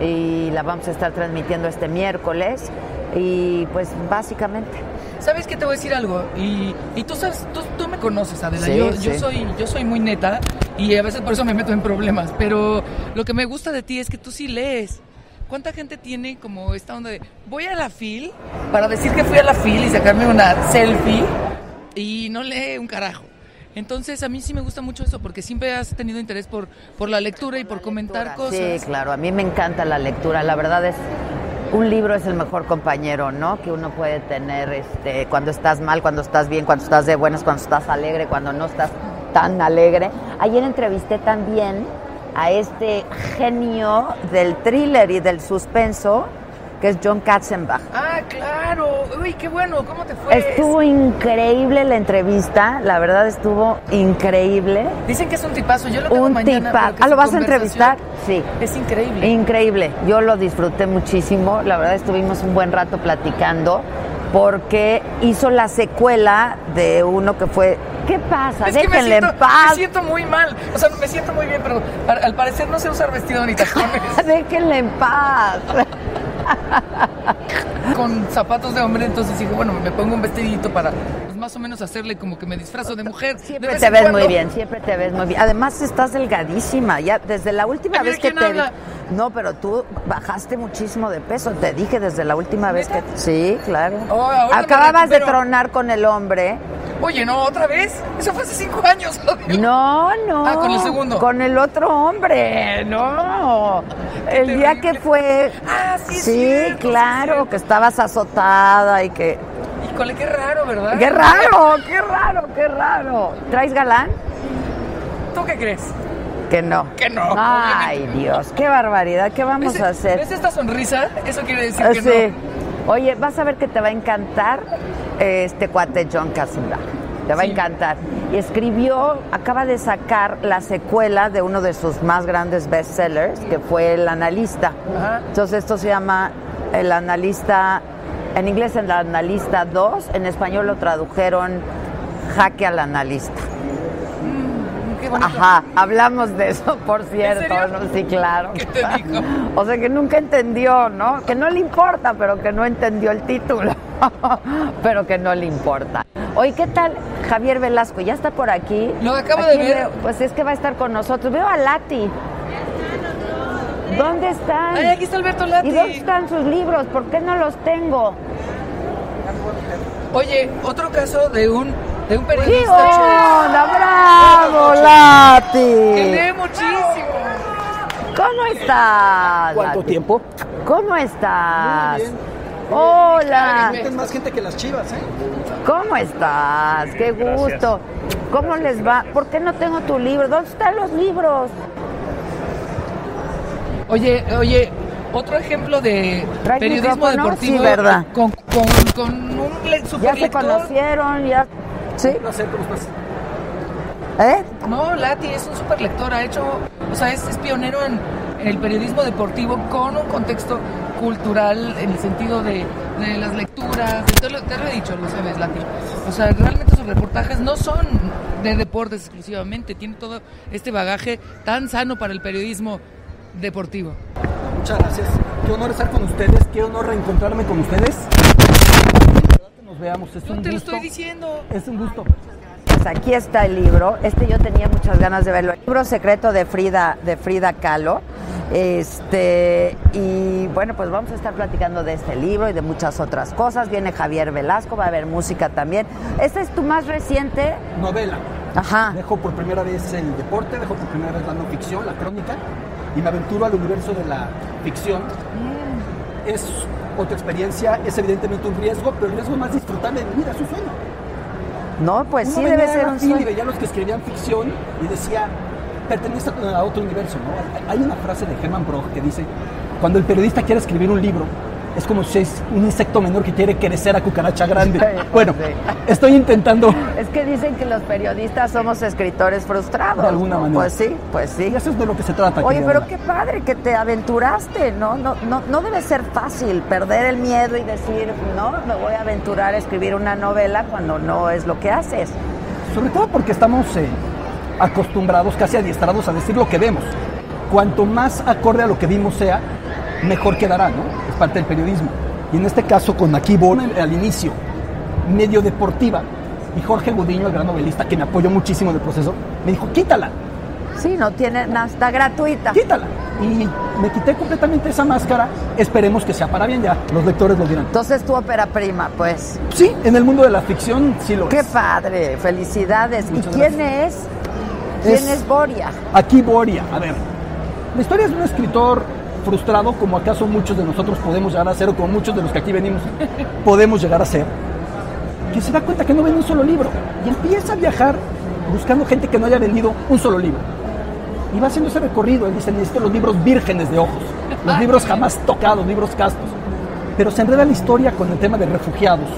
y la vamos a estar transmitiendo este miércoles. Y pues básicamente. ¿Sabes qué te voy a decir algo? Y, y tú sabes, tú, tú me conoces, Adela. Sí, yo, sí. yo soy, yo soy muy neta y a veces por eso me meto en problemas. Pero lo que me gusta de ti es que tú sí lees. ¿Cuánta gente tiene como esta onda de voy a la fil para decir que fui a la fil y sacarme una selfie y no lee un carajo? Entonces a mí sí me gusta mucho eso porque siempre has tenido interés por, por la lectura y por comentar cosas. Sí, claro, a mí me encanta la lectura. La verdad es, un libro es el mejor compañero, ¿no? Que uno puede tener este, cuando estás mal, cuando estás bien, cuando estás de buenas, cuando estás alegre, cuando no estás tan alegre. Ayer entrevisté también a este genio del thriller y del suspenso, que es John Katzenbach. Ah, claro. Uy, qué bueno. ¿Cómo te fue? Estuvo increíble la entrevista, la verdad estuvo increíble. Dicen que es un tipazo. Yo lo tengo Un mañana. tipazo. Ah, ¿lo vas a entrevistar? Sí. Es increíble. Increíble, yo lo disfruté muchísimo, la verdad estuvimos un buen rato platicando porque hizo la secuela de uno que fue ¿Qué pasa? Es que me Déjenle siento, en paz. me siento muy mal. O sea, me siento muy bien, pero al, al parecer no sé usar vestido ni tacones. Déjenle en paz. Con zapatos de hombre, entonces digo, bueno, me pongo un vestidito para pues, más o menos hacerle como que me disfrazo de mujer. de Siempre vez te ves cuando. muy bien, siempre te ves muy bien. Además estás delgadísima, ya desde la última Ay, vez que te habla. No, pero tú bajaste muchísimo de peso, te dije desde la última vez que Sí, claro. Oh, Acababas de tronar con el hombre. Oye, no, otra vez. Eso fue hace cinco años. No, no. Ah, con el segundo. Con el otro hombre, no. El día que fue. Ah, sí, Sí, sí, claro, que estabas azotada y que. Híjole, qué raro, ¿verdad? ¡Qué raro! ¡Qué raro! ¡Qué raro! ¿Traes galán? ¿Tú qué crees? Que no. Que no, Ay. Dios, qué barbaridad. ¿Qué vamos ¿Ves- a hacer? ¿Ves esta sonrisa? Eso quiere decir Ah, que sí. no. Oye, vas a ver que te va a encantar este cuate John Casimba. Te va a encantar. Y escribió, acaba de sacar la secuela de uno de sus más grandes bestsellers, que fue El Analista. Ajá. Entonces esto se llama El Analista, en inglés El Analista 2, en español lo tradujeron Jaque al Analista. Bonito. Ajá, hablamos de eso, por cierto. ¿no? Sí, claro. ¿Qué te dijo? O sea, que nunca entendió, ¿no? Que no le importa, pero que no entendió el título. pero que no le importa. Oye, ¿qué tal Javier Velasco? ¿Ya está por aquí? Lo acabo Aquí de ver. veo- pues es que va a estar con nosotros. Veo a Lati. ¿Dónde están? Ay, aquí está Alberto Lati. ¿Y dónde están sus libros? ¿Por qué no los tengo? Oye, otro caso de un, de un ¡Qué periodista onda! ¡Bravo, Lati! que lee muchísimo. ¿Cómo estás? ¿Cuánto Lati? tiempo? ¿Cómo estás? Muy bien. Hola. Es más gente que las chivas, ¿eh? ¿Cómo estás? Qué gusto. ¿Cómo les va? ¿Por qué no tengo tu libro? ¿Dónde están los libros? Oye, oye, otro ejemplo de ¿Traes periodismo micrófono? deportivo. Sí, ¿verdad? Con, con, con un le- Ya se lector. conocieron, ya. ¿Sí? No sé, ¿cómo estás? ¿Eh? No, Lati es un super lector, ha hecho, o sea, es, es pionero en, en el periodismo deportivo con un contexto cultural en el sentido de, de las lecturas, de todo lo, te lo he dicho, lo sabes, Lati. O sea, realmente sus reportajes no son de deportes exclusivamente, tiene todo este bagaje tan sano para el periodismo deportivo. Muchas gracias. Qué honor estar con ustedes, qué honor reencontrarme con ustedes. Que nos veamos, es Yo un te lo estoy diciendo. Es un gusto. Pues aquí está el libro. Este yo tenía muchas ganas de verlo. El libro secreto de Frida, de Frida Kahlo. Este, y bueno, pues vamos a estar platicando de este libro y de muchas otras cosas. Viene Javier Velasco, va a haber música también. ¿Este es tu más reciente? Novela. Ajá. Dejo por primera vez el deporte, dejo por primera vez la no ficción, la crónica, y me aventuro al universo de la ficción. Es otra experiencia, es evidentemente un riesgo, pero el riesgo más disfrutable de mi vida, es un sueño. No, pues Uno sí debe de ser un fila y sueño. veía a los que escribían ficción y decía, pertenece a otro universo, ¿no? Hay una frase de Hermann Broch que dice, cuando el periodista quiere escribir un libro, es como si es un insecto menor que quiere crecer a cucaracha grande. Bueno, estoy intentando, Es que dicen que los periodistas somos escritores frustrados. De alguna ¿no? manera. Pues sí, pues sí. y eso es de lo que se trata. Oye, pero qué padre que te aventuraste, ¿no? No, no, no debe ser fácil perder el miedo y decir, no, me voy a aventurar a escribir una novela cuando no es lo que haces. Sobre todo porque estamos eh, acostumbrados, casi adiestrados a decir lo que vemos. Cuanto más acorde a lo que vimos sea, mejor quedará, ¿no? Es parte del periodismo. Y en este caso con Aquí Bon, al inicio, medio deportiva, y Jorge Gudiño, el gran novelista, que me apoyó muchísimo en el proceso, me dijo, quítala, Sí, no tiene, no, está gratuita. quítala. Y me quité completamente esa máscara, esperemos que sea para bien ya, los lectores lo dirán. Entonces tu ópera prima, pues. Sí, en el mundo de la ficción sí lo Qué es. padre, felicidades. Muchas ¿Y quién es? ¿Quién es, Es- Boria? Aquí Boria, a ver, la historia es de un escritor frustrado, como acaso muchos de nosotros podemos llegar a ser, o como muchos de los que aquí venimos podemos llegar a ser, que se da cuenta que no vende un solo libro y empieza a viajar buscando gente que no haya vendido un solo libro. Y va haciendo ese recorrido, él dice, necesito los libros vírgenes de ojos, los libros jamás tocados, libros castos. Pero se enreda la historia con el tema de refugiados,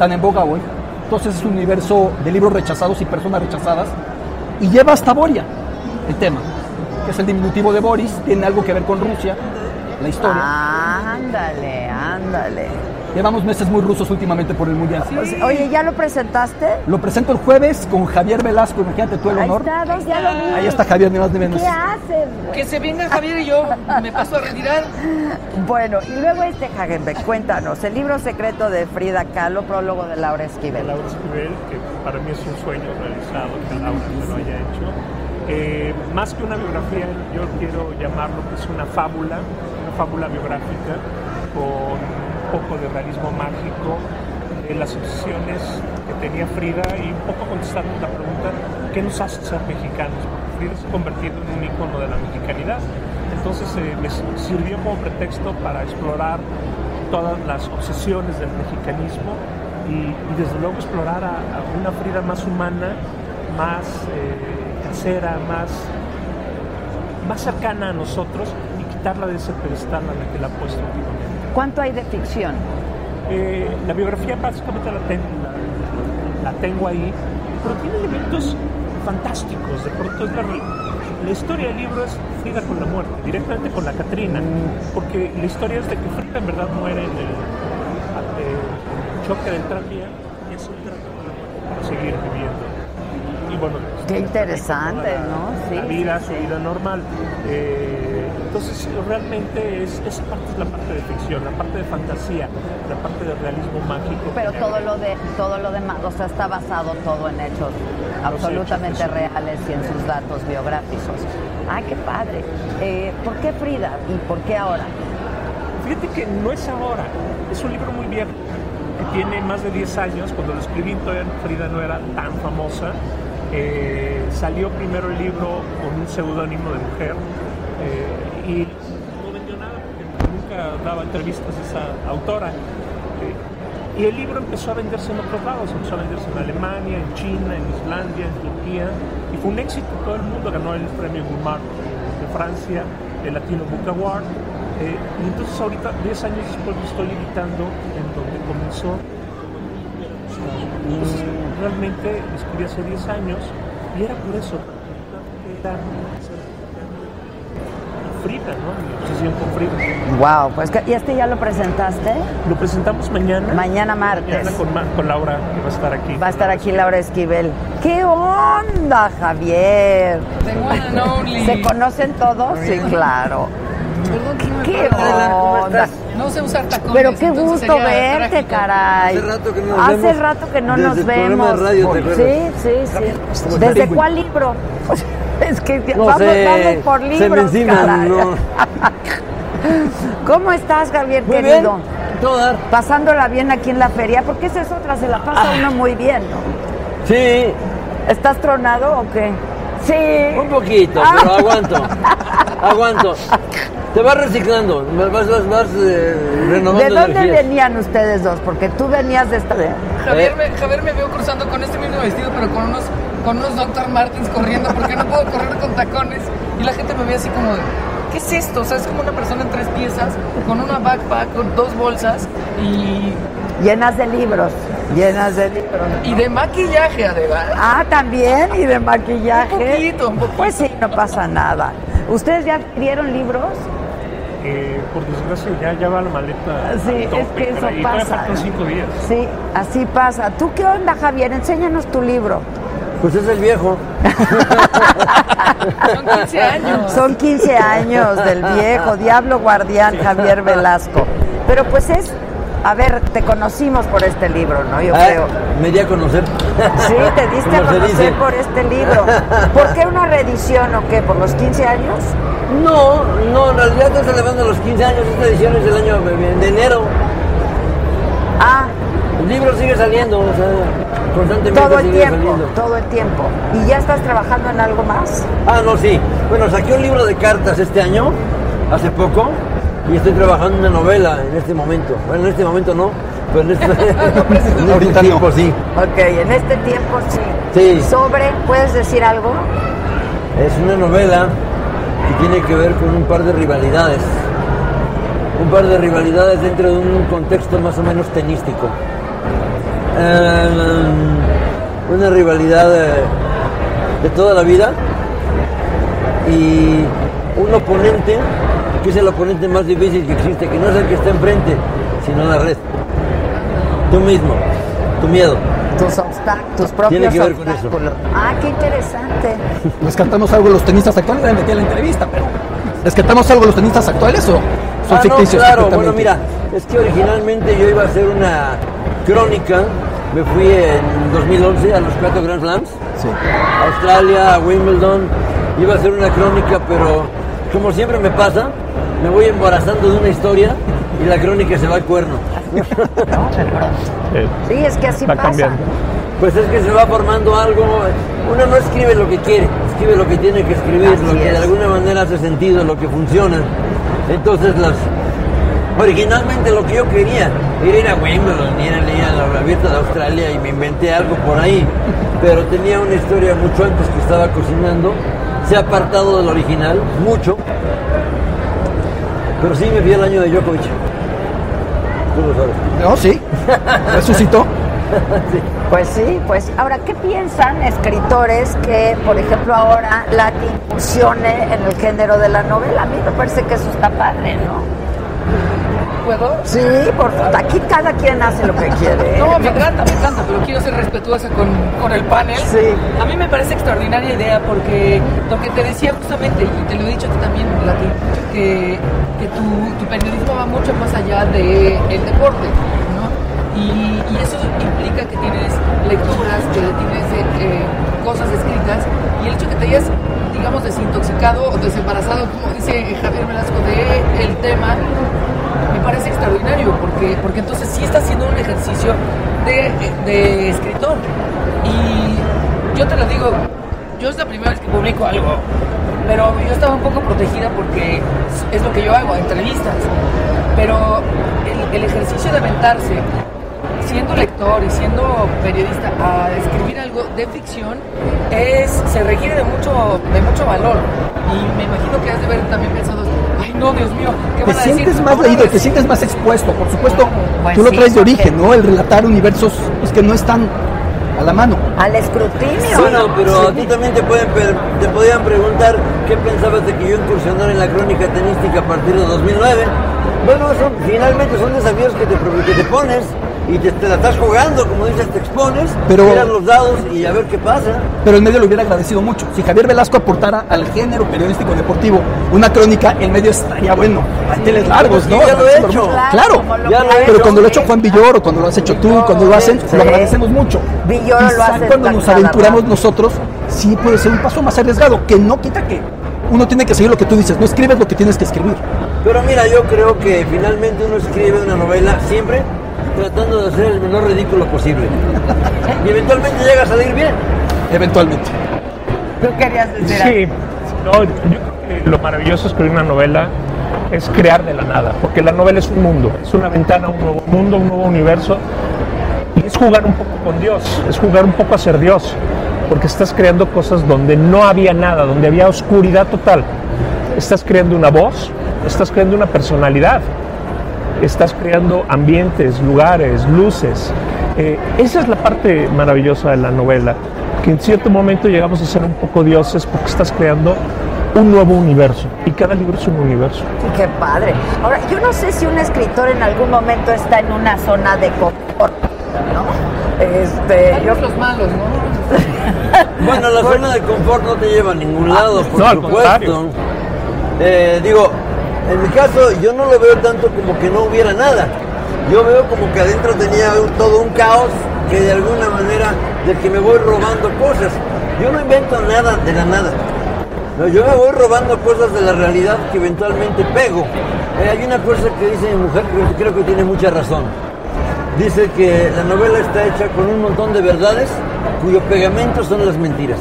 tan en boga hoy. Entonces es un universo de libros rechazados y personas rechazadas. Y lleva hasta Boria el tema, que es el diminutivo de Boris, tiene algo que ver con Rusia, la historia. Ándale, ándale. Llevamos meses muy rusos últimamente por el Mundial. Pues, Oye, ¿ya lo presentaste? Lo presento el jueves con Javier Velasco, imagínate tú el Ahí honor. está, dos, ya lo vi. Ahí está Javier, ni más ni menos. ¿Qué haces? güey? Que se venga Javier y yo me paso a retirar. Bueno, y luego este Hagenbeck, cuéntanos, el libro secreto de Frida Kahlo, prólogo de Laura Esquivel. Laura Esquivel, que para mí es un sueño realizado que Laura me lo haya hecho. Eh, más que una biografía, yo quiero llamarlo que es una fábula, una fábula biográfica con un poco de realismo mágico, de las obsesiones que tenía Frida y un poco contestando la pregunta, ¿qué nos hace ser mexicanos? Frida se ha convertido en un icono de la mexicanidad. Entonces eh, me sirvió como pretexto para explorar todas las obsesiones del mexicanismo y, desde luego explorar a, a una Frida más humana, más eh, casera, más, más cercana a nosotros y quitarla de ese pedestal a la que la ha puesto últimamente. ¿Cuánto hay de ficción? Eh, la biografía básicamente la, ten- la- la tengo ahí, pero tiene elementos fantásticos. De pronto es la, la historia del libro es Frida con la muerte, directamente con la Catrina, porque la historia es de que Frida en verdad muere en el, eh, choque del tranvía y es un trato para seguir viviendo. Y bueno, Qué interesante, ¿no? Sí, La vida, sí, su vida normal. Eh, entonces, realmente es, esa parte es la parte de ficción, la parte de fantasía, la parte de realismo mágico. Pero todo lo de todo lo demás, o sea, está basado todo en hechos absolutamente hechos, reales y en sus datos biográficos. ¡Ay, qué padre! Eh, ¿Por qué Frida y por qué ahora? Fíjate que no es ahora, es un libro muy viejo, que tiene más de 10 años, cuando lo escribí todavía Frida no era tan famosa. Eh, salió primero el libro con un seudónimo de mujer eh, y no vendió nada porque nunca daba entrevistas esa autora. Eh, y el libro empezó a venderse en otros lados, empezó a venderse en Alemania, en China, en Islandia, en Turquía, y fue un éxito, todo el mundo ganó el premio Gourmand de Francia, el Latino Book Award, y entonces ahorita, 10 años después, lo estoy editando en donde comenzó. Realmente escribí hace 10 años, y era por eso, era Frida, ¿no? Mi obsesión con Frida. Wow, pues que- ¿y este ya lo presentaste? Lo presentamos mañana. Mañana martes. Mañana con, Ma- con Laura, que va a estar aquí. Va a estar aquí Laura Esquivel. ¿Qué onda, Javier? And only. ¿Se conocen todos? Sí, claro. ¿Qué onda? No sé usar tacones. Pero qué gusto verte, trágico. caray. Hace rato que no nos Hace vemos. rato que no Desde nos vemos. de radio, ¿te acuerdas? sí, sí, sí. ¿Desde cuál libro? Es que No vamos, sé, vamos por se libros, me caray. no. ¿Cómo estás, Javier, Muy querido? bien, todo dar. Pasándola bien aquí en la feria, porque esa es otra, se la pasa uno muy bien, ¿no? Sí, ¿Estás tronado o qué? Sí. Un poquito, pero aguanto. Aguanto. Te vas reciclando, vas, vas, vas eh, renovando ¿De dónde energías. venían ustedes dos? Porque tú venías de esta... Javier, Eh. me, Javier me veo cruzando con este mismo vestido, pero con unos, con unos Dr. Martins corriendo, porque no puedo correr con tacones. Y la gente me ve así como de, ¿qué es esto? O sea, es como una persona en tres piezas, con una backpack, con dos bolsas y, Llenas de libros, llenas de libros. y de maquillaje, además. Ah, también, y de maquillaje. Un poquito, un poquito. Pues sí, no pasa nada. ¿Ustedes ya adquirieron libros? Eh, por desgracia ya, ya va la maleta. Sí, a tope, es que eso pasa. cinco días. Sí, así pasa. ¿Tú qué onda, Javier? Enséñanos tu libro. Pues es el viejo. Son 15 años. Son 15 años del viejo Diablo Guardián Javier Velasco. Pero pues es, a ver, te conocimos por este libro, ¿no? Yo Ah, creo. Me di a conocer. Sí, te diste a conocer por este libro. ¿Por qué una reedición o qué? ¿Por los 15 años? No, no, en realidad está celebrando los 15 años. Esta edición es del año de de enero. Ah, El libro sigue saliendo, o sea, constantemente todo el sigue tiempo, saliendo. todo el tiempo. ¿Y ya estás trabajando en algo más? Ah, no, sí. Bueno, saqué un libro de cartas este año, hace poco, y estoy trabajando en una novela en este momento. Bueno, en este momento no, pero en este, en este tiempo sí. Ok, en este tiempo sí. Sí. Sobre, ¿puedes decir algo? Es una novela que tiene que ver con un par de rivalidades. Un par de rivalidades dentro de un contexto más o menos tenístico. Eh, una rivalidad de, de toda la vida y un oponente que es el oponente más difícil que existe, que no es el que está enfrente, sino la red. Tú mismo, tu miedo. Tus, tus propios Tiene que ver con eso. Ah, qué interesante. ¿Rescatamos algo de los tenistas actuales? Ya me metí a la entrevista, pero ¿rescatamos algo de los tenistas actuales o son Ah, no, ficticios? claro, completamente? bueno, mira, es que originalmente yo iba a hacer una crónica, me fui en 2011 a los cuatro Grand Slams, Sí. a Australia, a Wimbledon, iba a hacer una crónica, pero como siempre me pasa, me voy embarazando de una historia y la crónica se va al cuerno. Sí, es que así va pasa. cambiando. Pues es que se va formando algo, uno no escribe lo que quiere, escribe lo que tiene que escribir, Así lo que es. de alguna manera hace sentido, lo que funciona. Entonces las originalmente lo que yo quería era ir a Wimbledon, ir a la abierta de Australia y me inventé algo por ahí, pero tenía una historia mucho antes que estaba cocinando, se ha apartado del original, mucho, pero sí me vi el año de Djokovic. Tú lo sabes. No, sí. Resucitó. Pues sí, pues ahora, ¿qué piensan escritores que, por ejemplo, ahora Latin funcione en el género de la novela? A mí me parece que eso está padre, ¿no? ¿Puedo? Sí, por favor, aquí cada quien hace lo que quiere. No, me encanta, me encanta, pero quiero ser respetuosa con, con el panel. Sí. A mí me parece extraordinaria idea porque lo que te decía justamente, y te lo he dicho ti también, Lati, que, que tu, tu periodismo va mucho más allá del el deporte, ¿no? Y, y eso implica que tienes lecturas, que tienes eh, eh, cosas escritas, y el hecho que te hayas, digamos, desintoxicado o desembarazado, como dice Javier Velasco, de el tema, me parece extraordinario porque, porque entonces sí está haciendo un ejercicio de, de escritor. Y yo te lo digo, yo es la primera vez que publico algo, pero yo estaba un poco protegida porque es, lo que yo hago, entrevistas. Pero el, ejercicio de aventarse, siendo lector y siendo periodista, a escribir algo de ficción, es, se requiere de mucho, de mucho valor. Y me imagino que has de haber también pensado, no, Dios mío, ¿qué Te van a decir? sientes ¿Cómo más leído, te sientes más expuesto. Por supuesto, Pues tú lo sí, traes de origen, ¿no? El relatar universos pues, que no están a la mano. Al escrutinio. Bueno, pero a ti también te pueden te podían preguntar qué pensabas de que yo incursionara en la crónica tenística a partir de 2009. Bueno, son, finalmente son desafíos que te, que te pones y te, te la estás jugando, como dices, te expones, Pero- tiras los dados y a ver qué pasa. Pero el medio lo hubiera agradecido mucho. Si Javier Velasco aportara al género periodístico deportivo una crónica, el medio estaría bueno. Manteles largos, ¿no? ya lo he hecho. Claro, ya lo he ha pero hecho. cuando lo ha hecho Juan Villoro, cuando lo has hecho tú, Villoro, cuando lo hacen, sí. lo agradecemos mucho. Villoro Quizá lo hace cuando nos aventuramos nosotros, sí puede ser un paso más arriesgado, que no quita que uno tiene que seguir lo que tú dices, no escribes lo que tienes que escribir. Pero mira, yo creo que finalmente uno escribe una novela siempre tratando de hacer el menor ridículo posible. Y eventualmente llega a salir bien. Eventualmente. Tú querías decir Sí, no, yo creo que lo maravilloso de escribir una novela es crear de la nada, porque la novela es un mundo, es una ventana a un nuevo mundo, un nuevo universo, y es jugar un poco con Dios, es jugar un poco a ser Dios, porque estás creando cosas donde no había nada, donde había oscuridad total. Estás creando una voz, estás creando una personalidad, estás creando ambientes, lugares, luces. Eh, esa es la parte maravillosa de la novela, que en cierto momento llegamos a ser un poco dioses porque estás creando un nuevo universo y cada libro es un universo. Qué padre. Ahora, yo no sé si un escritor en algún momento está en una zona de confort, ¿no? Este, yo... los malos, ¿no? Bueno, la zona de confort no te lleva a ningún lado, por No, al supuesto. contrario. Eh, digo, en mi caso yo no lo veo tanto como que no hubiera nada. Yo veo como que adentro tenía todo un caos que de alguna manera del que me voy robando cosas. Yo no invento nada de la nada. No, yo me voy robando cosas de la realidad que eventualmente pego. Eh, hay una cosa que dice mi mujer que creo que tiene mucha razón. Dice que la novela está hecha con un montón de verdades cuyo pegamento son las mentiras.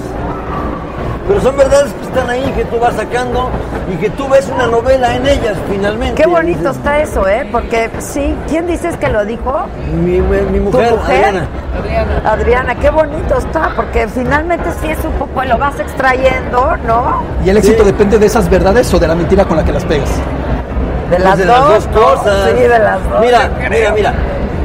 Pero son verdades que están ahí, que tú vas sacando y que tú ves una novela en ellas finalmente. Qué bonito Dices, está eso, ¿eh? Porque sí, ¿quién dices que lo dijo? Mi, mi- mi ¿Tu mujer, mujer? Adriana. Adriana. Adriana, qué bonito está, porque finalmente sí es un poco, lo vas extrayendo, ¿no? Y el éxito Sí. depende de esas verdades o de la mentira con la que las pegas. De las, Pues de dos, las dos cosas. Sí, de las dos. Mira, mira, mira.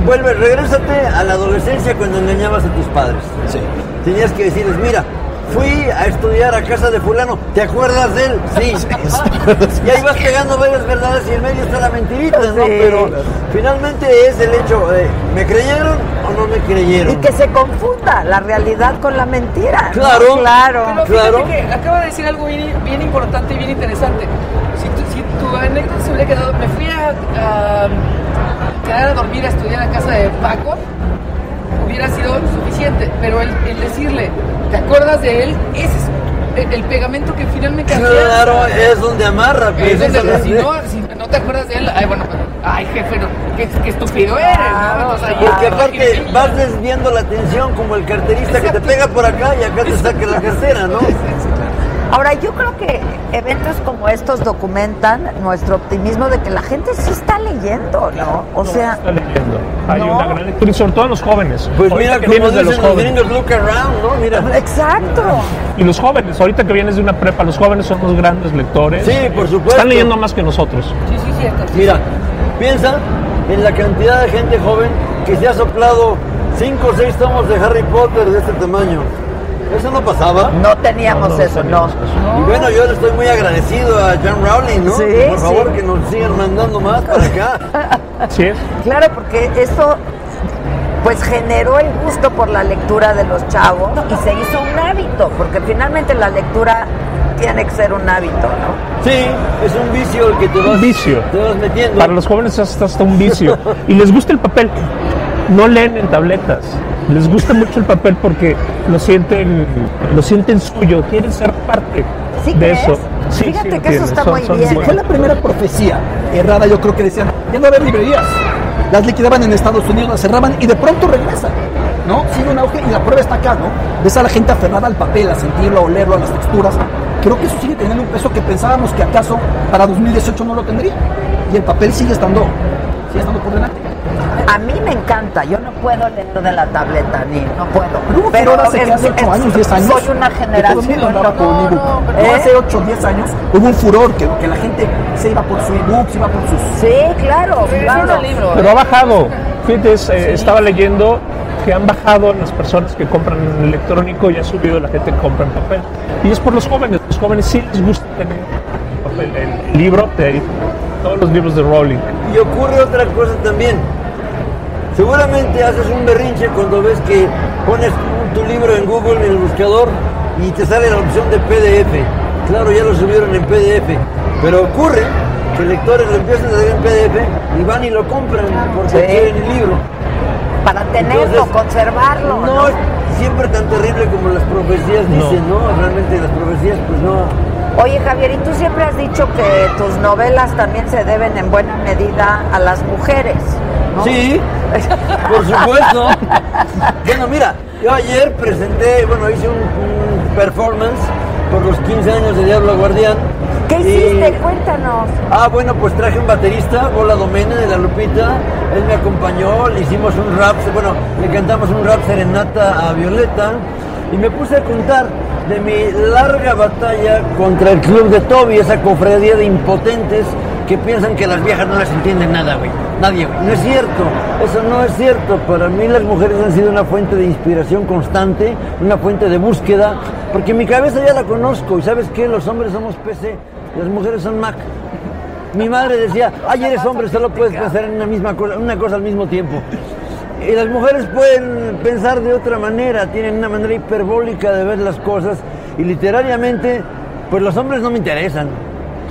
Vuelve, regrésate a la adolescencia cuando engañabas a tus padres. Sí. Tenías que decirles, mira, fui a estudiar a casa de fulano, ¿te acuerdas de él? Sí. y ahí vas pegando varias verdades y en medio está la mentirita, ¿no? Sí. Pero finalmente es el hecho de, ¿me creyeron o no me creyeron? Y que se confunda la realidad con la mentira. ¿no? Claro. Claro. Pero Claro. fíjate que acaba de decir algo bien, bien importante y bien interesante. Si tu, si tu anécdota se hubiera quedado, me fui a, a quedar a dormir a estudiar a casa de Paco, hubiera sido suficiente. Pero el, el decirle, ¿te acuerdas de él? Ese es el, el pegamento que finalmente Claro, afianza. es donde amarra. Es donde, precisamente. si, no, si no te acuerdas de él, ay, bueno, pues, ay, jefe, no, qué, qué estúpido eres, ¿no? Entonces, ahí- Porque aparte vas desviando la atención como el carterista que te pega por acá y acá te saca la cartera, ¿no? Ahora, yo creo que eventos como estos documentan nuestro optimismo de que la gente sí está leyendo, ¿no? O sea, Está leyendo. Hay No. una gran lectura y sobre todo los jóvenes. Pues Ahorita mira, que vienes de dicen los los jóvenes. gringos, look around, ¿no? Mira. exacto. Y los jóvenes, ahorita que vienes de una prepa, los jóvenes son los grandes lectores. Sí, por supuesto. Están leyendo más que nosotros. Sí, sí, cierto. sí. Mira, piensa en la cantidad de gente joven que se ha soplado cinco o seis tomos de Harry Potter de este tamaño. Eso no pasaba. No teníamos No, no eso, no. Y bueno, yo le estoy muy agradecido a John Rowling, ¿no? Sí, Por favor, sí. que nos sigan mandando más para acá. Es. Claro, porque eso pues generó el gusto por la lectura de los chavos y se hizo un hábito, porque finalmente la lectura tiene que ser un hábito, ¿no? Sí, es un vicio el que te vas, Un vicio. Te vas metiendo. Para los jóvenes es hasta un vicio. Y les gusta el papel. No leen en tabletas. Les gusta mucho el papel porque lo sienten, lo sienten suyo, quieren ser parte ¿Sí de crees? eso. Sí, Fíjate sí que eso está muy bien. Fue la primera profecía errada, yo creo que decían, ya no va a haber librerías. Las liquidaban en Estados Unidos, las cerraban y de pronto regresan. ¿No? Sigue un auge y la prueba está acá, ¿no? Ves a la gente aferrada al papel, a sentirlo, a olerlo, a las texturas. Creo que eso sigue teniendo un peso que pensábamos que acaso para 2018 no lo tendría. Y el papel sigue estando, sigue estando por delante. A mí me encanta, yo no puedo leer de la tableta, ni no puedo. Pero hubo furor hace, que hace 8 años, 10 años. Soy una que todo el mundo generación. no, No, ¿eh? Hace 8 o 10 años hubo un furor que, que la gente se iba por su ebook, se iba por sus... Sí, claro, claro. un libro. Pero ha bajado. Fíjate, eh, estaba leyendo que han bajado las personas que compran en electrónico y ha subido la gente que compra en papel. Y es por los jóvenes. Los jóvenes sí les gusta tener el papel, el libro, de, todos los libros de Rowling. Y ocurre otra cosa también. Seguramente haces un berrinche cuando ves que pones tu libro en Google en el buscador y te sale la opción de PDF. Claro, ya lo subieron en PDF. Pero ocurre que lectores lo empiezan a leer en PDF y van y lo compran porque Sí. quieren el libro. Para tenerlo, Entonces, conservarlo. No ¿no? es siempre tan terrible como las profecías dicen, ¿no? Realmente las profecías, pues no. Oye Javier, y tú siempre has dicho que tus novelas también se deben en buena medida a las mujeres. ¿no? Sí, por supuesto. bueno, mira, yo ayer presenté, bueno, hice un, un performance por los 15 años de Diablo Guardián. ¿Qué Y- hiciste? Cuéntanos. Ah, bueno, pues traje un baterista, Bola Domene de la Lupita. Él me acompañó, le hicimos un rap, bueno, le cantamos un rap serenata a Violeta. Y me puse a contar de mi larga batalla contra el club de Toby, esa cofradía de impotentes que piensan que las viejas no les entienden nada, güey. Nadie, güey. No es cierto, eso no es cierto. Para mí las mujeres han sido una fuente de inspiración constante, una fuente de búsqueda, porque mi cabeza ya la conozco y sabes qué, los hombres somos PC, las mujeres son Mac. Mi madre decía, ay, eres hombre, solo puedes pensar en una misma cosa, una cosa al mismo tiempo. Y las mujeres pueden pensar de otra manera, tienen una manera hiperbólica de ver las cosas y literariamente, pues los hombres no me interesan.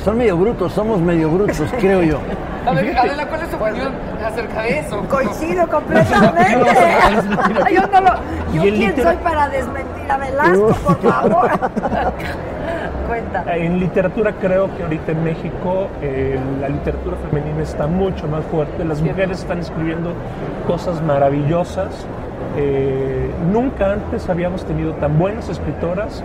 Son medio brutos, somos medio brutos, creo yo. A ver, Adela, ¿cuál es tu opinión acerca de eso? Coincido completamente. yo no lo, yo quién soy para desmentir a Velasco, por favor. Cuenta. En literatura creo que ahorita en México eh, la literatura femenina está mucho más fuerte. Las mujeres están escribiendo cosas maravillosas. Eh, nunca antes habíamos tenido tan buenas escritoras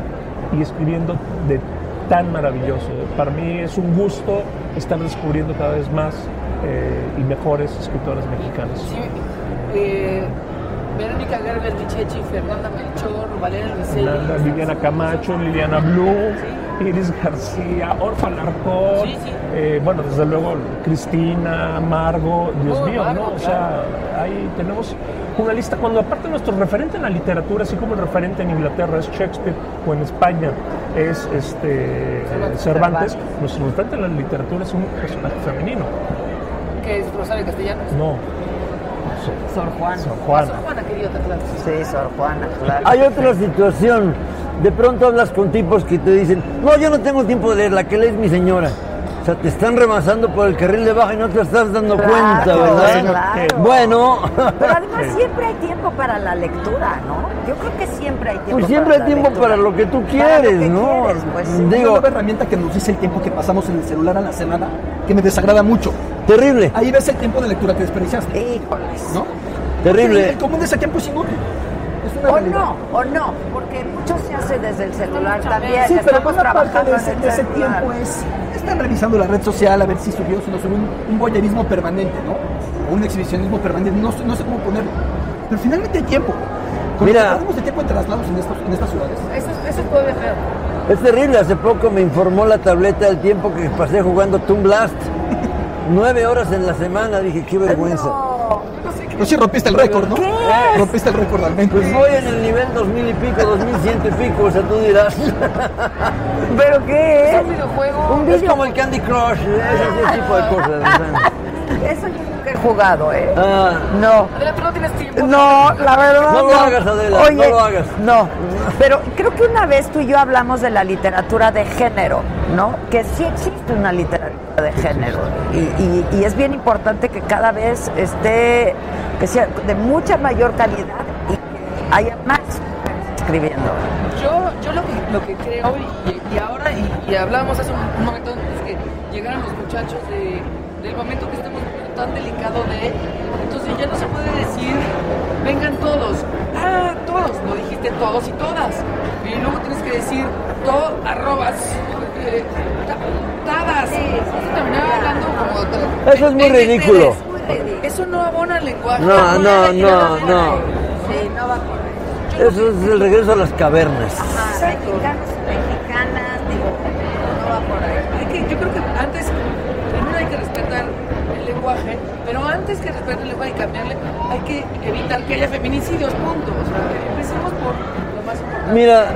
y escribiendo de tan maravilloso. Para mí es un gusto estar descubriendo cada vez más eh, y mejores escritoras mexicanas. Sí, eh, Verónica Gerber Michechi, Fernanda Melchor, Valeria Viviana Camacho, Liliana Blue, Iris García, Orfa Larcón, Sí, sí. eh, bueno, desde luego Cristina, Margo, Dios Oh, mío, Margo, ¿no? O sea, ahí tenemos una lista. Cuando aparte nuestro referente en la literatura, así como el referente en Inglaterra es Shakespeare o en España es este Cervantes. Cervantes, nuestro referente en la literatura es un personaje femenino. Que es Rosario Castellanos. No, Sor Juana. Sor Ah, Juana. Sor Juana, querida, claro. Sí, Sor Juana, claro. Hay otra situación. De pronto hablas con tipos que te dicen, no, yo no tengo tiempo de leer, la que lee es mi señora. O sea, te están remasando por el carril de baja y no te estás dando Claro, cuenta, ¿verdad? claro. Bueno, Pero además siempre hay tiempo para la lectura, ¿no? Yo creo que siempre hay tiempo pues siempre hay para la tiempo lectura. para lo que tú Para lo quieres, que ¿no? quieres, pues, sí. Una Digo, nueva herramienta que nos dice el tiempo que pasamos en el celular a la semana, que me desagrada mucho. terrible, Ahí ves el tiempo de lectura que desperdiciaste, Híjoles. ¿no? terrible. El común de ese tiempo es inútil. O realidad. no, o no, porque mucho se hace desde el celular también. Sí, pero Estamos buena parte de ese, de tiempo es... Están revisando la red social a ver si subió, si no subió, un, un voyerismo permanente, ¿no? O un exhibicionismo permanente, no, sé- no sé cómo ponerlo. Pero finalmente hay tiempo. Mira. perdemos de tiempo en traslados en, estos, en estas ciudades. Eso, es- eso es todavía feo. Es terrible, hace poco me informó la tableta del tiempo que pasé jugando Toon Blast. Nueve horas en la semana, dije, qué vergüenza. No. No sí rompiste el récord, ¿no? ¿Qué? Rompiste el récord al menos. Pues voy en el nivel dos mil y pico, dos mil ciento y pico, o sea, tú dirás. ¿Pero qué Es es? un videojuego. Un Es como el Candy Crush, ese, ese tipo de cosas. Eso yo nunca he jugado, ¿eh? Ah, No. Adela, tú no tienes tiempo. No, la verdad. No lo hagas, Adela, Oye, no lo hagas. No, pero creo que una vez tú y yo hablamos de la literatura de género, ¿no? Que sí existe una literatura de género. Y, y- y es bien importante que cada vez esté, que sea de mucha mayor calidad y que haya más escribiendo. Yo, yo lo, que, lo que creo, y, y ahora, y, y hablábamos hace un, momento antes que llegaran los muchachos de, del momento que estamos viviendo tan delicado de. Entonces ya no se puede decir, vengan todos. Ah, todos. No dijiste todos y todas. Y luego tienes que decir, todo, arrobas, eh, ta- tadas. Hablando como. Eso es muy ridículo. Eso no abona el lenguaje. No, no, no, no. Sí, no va por ahí. Eso es el regreso a las cavernas. Ajá, mexicanos, mexicanas, digo, no va por ahí. Hay que- yo creo que antes, primero hay que respetar el lenguaje, pero antes que respetar el lenguaje y cambiarle, hay que evitar que haya feminicidios, punto. O sea, empecemos por lo más importante. Mira,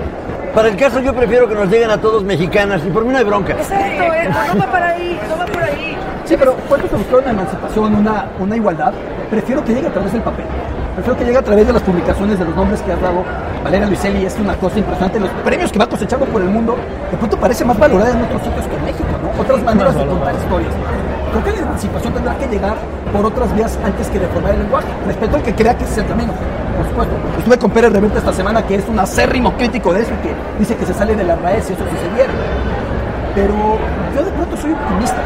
para el caso yo prefiero que nos lleguen a todos mexicanas y por mí no hay bronca. Exacto, eh, no va para ahí, no va por ahí. Sí, pero ¿cuánto se buscó una emancipación, una, una igualdad? Prefiero que llegue a través del papel. Prefiero que llegue a través de las publicaciones de los nombres que has dado. Valeria Luiselli es una cosa impresionante. Los premios que va cosechando por el mundo, de pronto parece más valorada en otros sitios que en México, ¿no? Otras maneras de contar historias. Creo que la emancipación tendrá que llegar por otras vías antes que deformar el lenguaje. Respeto al que crea que ese es el camino, por supuesto. Estuve con Pérez Reverte esta semana, que es un acérrimo crítico de eso y que dice que se sale de la raíz si eso sucediera. Pero yo de pronto soy optimista.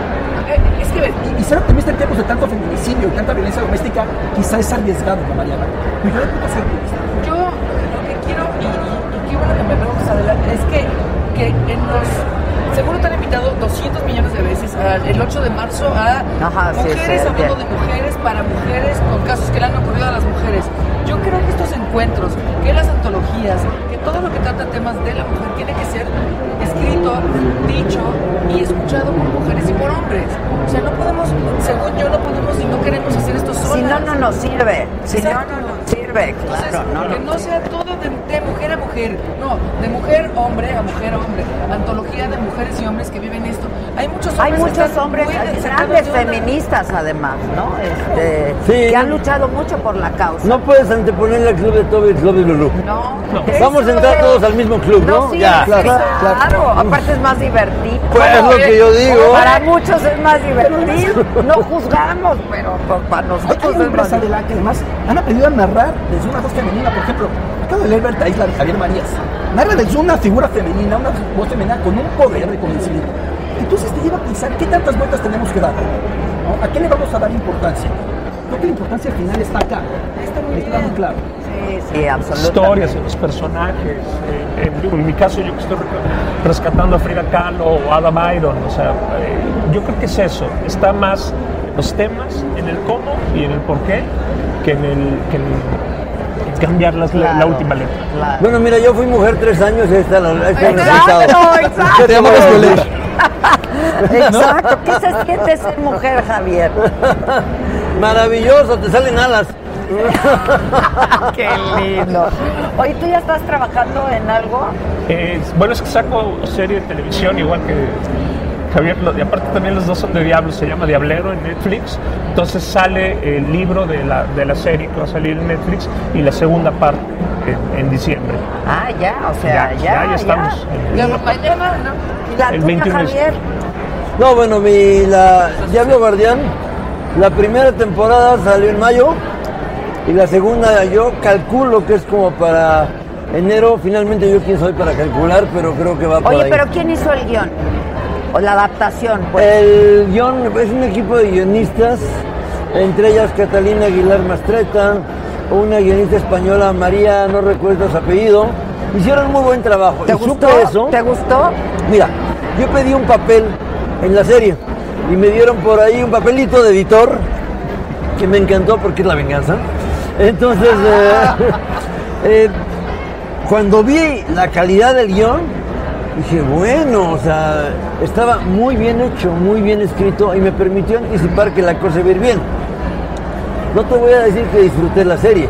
Eh, es que Y, y ser optimista en tiempos de tanto feminicidio y tanta violencia doméstica quizá es arriesgado, ¿no, Mariana? Pero yo de pronto soy optimista. yo lo que quiero, y, y- y qué bueno que me preguntas, Adela, es que, que en los seguro te han invitado 200 millones de veces al- el 8 de marzo a Ajá, mujeres sí, hablando sí. de mujeres para mujeres con casos que le han ocurrido a las mujeres. Yo creo que estos encuentros, que las antologías, que todo lo que trata temas de la mujer tiene que ser escrito, dicho y escuchado por mujeres y por hombres. O sea, no podemos, según yo, no podemos y no queremos hacer esto solas. Si no, no nos sirve. Si no, Exacto. no nos sirve, Entonces, claro. No, que no. no sea de, de mujer a mujer, no, de mujer hombre a mujer hombre, antología de mujeres y hombres que viven esto. Hay muchos hombres, Hay muchos hombres grandes feministas además, ¿no? Este, Sí. que han luchado mucho por la causa. No puedes anteponer el club de Toby y el club de Lulú. No, Vamos a entrar todos al mismo club, ¿no? sí, ya. claro, claro. Aparte es más divertido. Pues es lo que yo digo. Para muchos es más divertido. No juzgamos, pero pues, para nosotros hay es más que además han aprendido a narrar desde una voz femenina. Por ejemplo, acabo de leer Berta Isla de Javier Marías. Narra desde una figura femenina, una voz femenina con un poder de convencimiento. Entonces te lleva a pensar qué tantas vueltas tenemos que dar. ¿no? ¿A qué le vamos a dar importancia? Creo que la importancia al final está acá. Está muy, está muy claro. Sí, sí, absolutamente. historias, en los personajes. eh, en, en mi caso, yo que estoy re- rescatando a Frida Kahlo o a Ada Byron, o sea, eh, yo creo que es eso. Está más los temas en el cómo y en el por qué que en el, que en en cambiar las- la- la Claro, última letra. claro. Bueno, mira, yo fui mujer tres años está, la- el Exacto, resultado. exacto. Te. Exacto. ¿Qué se siente ser mujer, Javier? Maravilloso, te salen alas. Qué lindo. Oye, ¿tú ya estás trabajando en algo? Eh, bueno, es que saco serie de televisión igual que Javier, y aparte también los dos son de Diablo, se llama Diablero en Netflix. Entonces sale el libro de la, de la serie que va a salir en Netflix y la segunda parte en, en diciembre. Ah, ya, o sea, Ya, ya. ya, ya estamos. Y, Ya, mañana, ¿no? y la El tuya, 21 de- Javier. No, bueno, mi la Diablo Guardián, la primera temporada salió en mayo y la segunda yo calculo que es como para enero. Finalmente yo quién soy para calcular, pero creo que va por Oye, ahí. pero ¿quién hizo el guion? O la adaptación, pues. El guion es un equipo de guionistas, entre ellas Catalina Aguilar Mastreta, una guionista española, María, no recuerdo su apellido. Hicieron muy buen trabajo. ¿Te y gustó? eso. ¿Te gustó? Mira, yo pedí un papel en la serie y me dieron por ahí un papelito de editor que me encantó porque es la venganza. Entonces, eh, eh, cuando vi la calidad del guion, dije, bueno, o sea, estaba muy bien hecho, muy bien escrito y me permitió anticipar que la cosa iba a ir bien. No te voy a decir que disfruté la serie.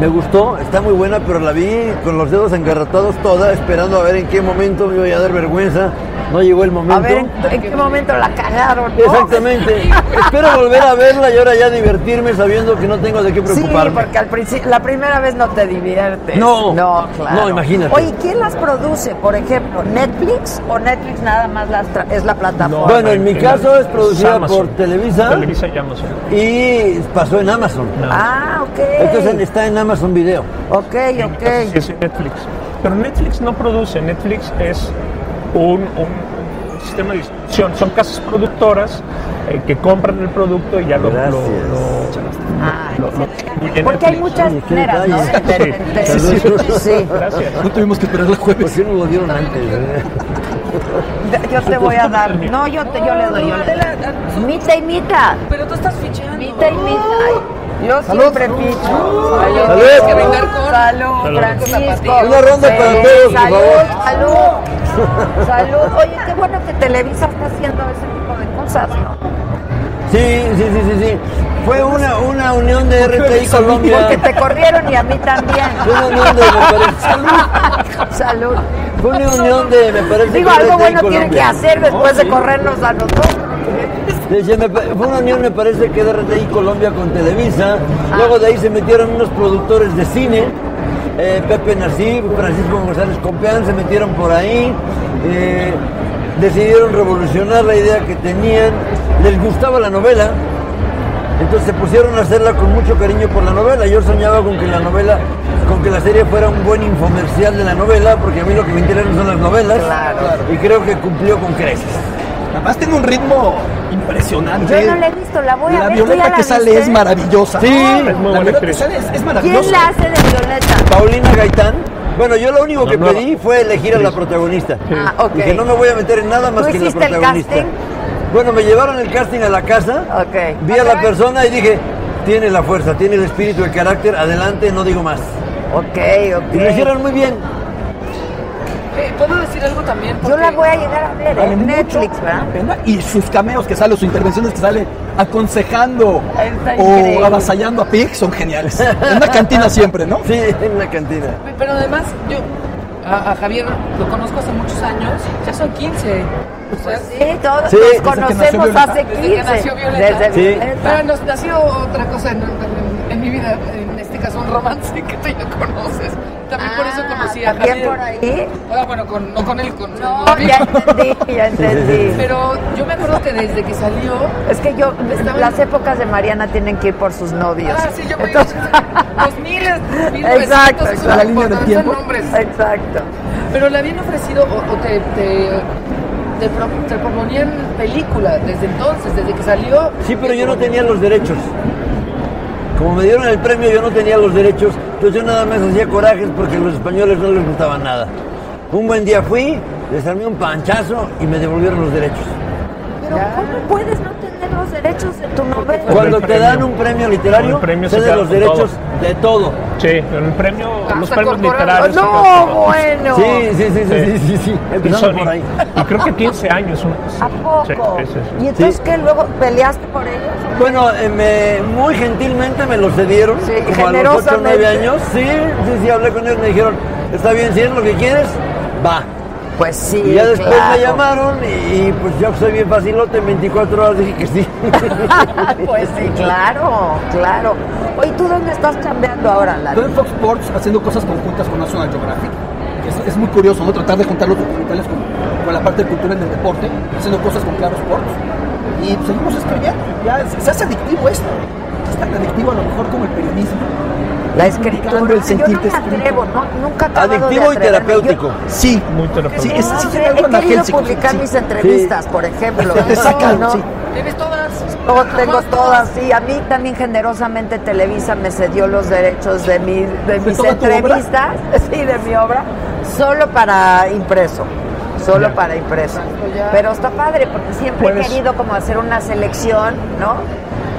Me gustó, está muy buena, pero la vi con los dedos engarratados toda, esperando a ver en qué momento me iba a dar vergüenza. No llegó el momento. A ver, ¿en, en qué momento la cagaron? no? Exactamente. Espero volver a verla y ahora ya divertirme sabiendo que no tengo de qué Sí, preocuparme. porque al principio, la primera vez no te diviertes. No, no, claro. no, imagínate. Oye, ¿quién las produce? Por ejemplo, ¿Netflix o Netflix nada más las tra- es la plataforma? Bueno, en mi caso es producida Amazon. por Televisa Televisa y Amazon. y pasó en Amazon. Ah, ok. Entonces está en Amazon Video. Ok, ok. Sí, es Netflix. Pero Netflix no produce, Netflix es un, un sistema de distribución. Son casas productoras eh, que compran el producto y ya lo, lo, Gracias. Ah, lo- lo- lo distribuye Porque hay muchas Oye, maneras, ¿no? Sí, sí, sí. sí. Gracias. No tuvimos que esperar el ¿Por jueves. qué no lo dieron antes? eh? Yo te voy a dar. No, yo, te, yo le doy. Yo le doy. Mita y mita. Pero tú estás fichando. Mita y mita. Yo Salud. siempre picho. Salud. Salud. Tienes que brindar con- Salud, Salud. Francisco. Una ronda para todos, por salud, favor. Salud. Salud. Oye, qué bueno que Televisa está haciendo ese tipo de cosas, ¿no? Sí, sí, sí, sí, sí. Fue una, una unión de RTI Colombia. Porque te corrieron y a mí también. Fue una unión de, me parece, Salud. fue una unión de, me parece Digo, algo RTI bueno tiene que hacer después de corrernos a nosotros. Me pa- fue una unión, me parece que de RTI Colombia con Televisa. Ah. Luego de ahí se metieron unos productores de cine. eh, Pepe Nasif, Francisco González Compeán se metieron por ahí. eh, decidieron revolucionar la idea que tenían. Les gustaba la novela. Entonces se pusieron a hacerla con mucho cariño por la novela. Yo soñaba con que la novela, con que la serie fuera un buen infomercial de la novela, porque a mí lo que me interesan son las novelas. Claro. Y creo que cumplió con creces. Además tiene un ritmo impresionante. Yo no la he visto, la voy a La ver. ¿tú ya Violeta la que sale es maravillosa. Sí, es muy la buena que sale es, es ¿Quién maravillosa. la hace de Violeta? Paulina Gaitán. Bueno, yo lo único No, que no. pedí fue elegir a la protagonista. Ah, ok. Dije, no me voy a meter en nada más ¿Tú que en la el protagonista. casting? Bueno, me llevaron el casting a la casa, Ok. vi a la persona y dije, tiene la fuerza, tiene el espíritu, el carácter, adelante, no digo más. Ok, ok. Y lo hicieron muy bien. ¿Puedo decir algo también? Yo Porque- la voy a llegar a ver Vale en Netflix, ¿verdad? Y sus cameos que sale, sus intervenciones que sale aconsejando o avasallando a Pig son geniales. En una cantina siempre, ¿no? Sí, en la cantina. Pero además, yo a, a Javier lo conozco hace muchos años, ya son 15. O sea, Sí, todos Sí, nos que conocemos hace Desde 15. que nació Violeta. Desde Sí. Violeta. Pero nos nació otra cosa en, en- en mi vida, en este caso un romance que tú ya conoces. También por eso conocí a Ah, ¿También Javier. por ahí? Ah, bueno, con, no con él, con No, ya entendí, ya entendí. Pero yo me acuerdo que desde que salió, Es que yo, Estaba- las épocas de Mariana tienen que ir por sus novios. ah, sí, yo me Entonces- los miles, mil Exacto, exacto. La línea no tiempo. nombres. Exacto. Pero le habían ofrecido o, o te, te, te, pro- te proponían película desde entonces, desde que salió. Sí, pero yo no tenía los derechos. Como me dieron el premio, yo no tenía los derechos. Entonces yo nada más hacía corajes porque a los españoles no les gustaba nada. Un buen día fui, les armé un panchazo y me devolvieron los derechos. Pero ¿cómo puedes no tener los derechos de tu novela? Cuando te dan un premio literario, premio se los derechos de todo. Sí, el premio, los Hasta premios corporado. literarios. No, todo. bueno. Sí, sí, sí, sí, sí, sí, sí. Y Empezando por ahí. Y creo que 15 años. una ¿A poco? Sí. ¿Y entonces Sí. qué? ¿Luego peleaste por ellos? Bueno, eh, me- muy gentilmente me lo cedieron, Sí, como a los 8 o 9 generosamente. años. Sí, sí, sí, hablé con ellos, me dijeron, está bien, si es lo que quieres, va. Pues sí, Y ya después claro. me llamaron y, y, pues yo soy bien facilote, en 24 horas dije que sí. pues sí, claro, claro. Oye, ¿tú dónde estás chambeando ahora, Lalo? Estoy en Fox Sports haciendo cosas conjuntas con National Geographic. Es, es muy curioso, ¿no? Tratar de juntar los documentales con, con la parte cultural del deporte, haciendo cosas con Claro Sports. Y seguimos escribiendo. Ya se, se hace adictivo esto. Es tan adictivo a lo mejor como el periodismo. La escritura. el Yo no sentirte me atrevo, no, nunca he acabado de Adictivo y terapéutico. Sí, Muy terapéutico. Sí, es- Yo, sí no algo he querido publicar sí. mis entrevistas, por ejemplo. Te sacan, ¿no? sí. Tienes todas. Yo tengo todas, sí. A mí también generosamente Televisa me cedió los derechos de, mi, de mis entrevistas, sí, de mi obra, solo para impreso. Solo para impreso. Pero está padre porque siempre he querido como hacer una selección, ¿no?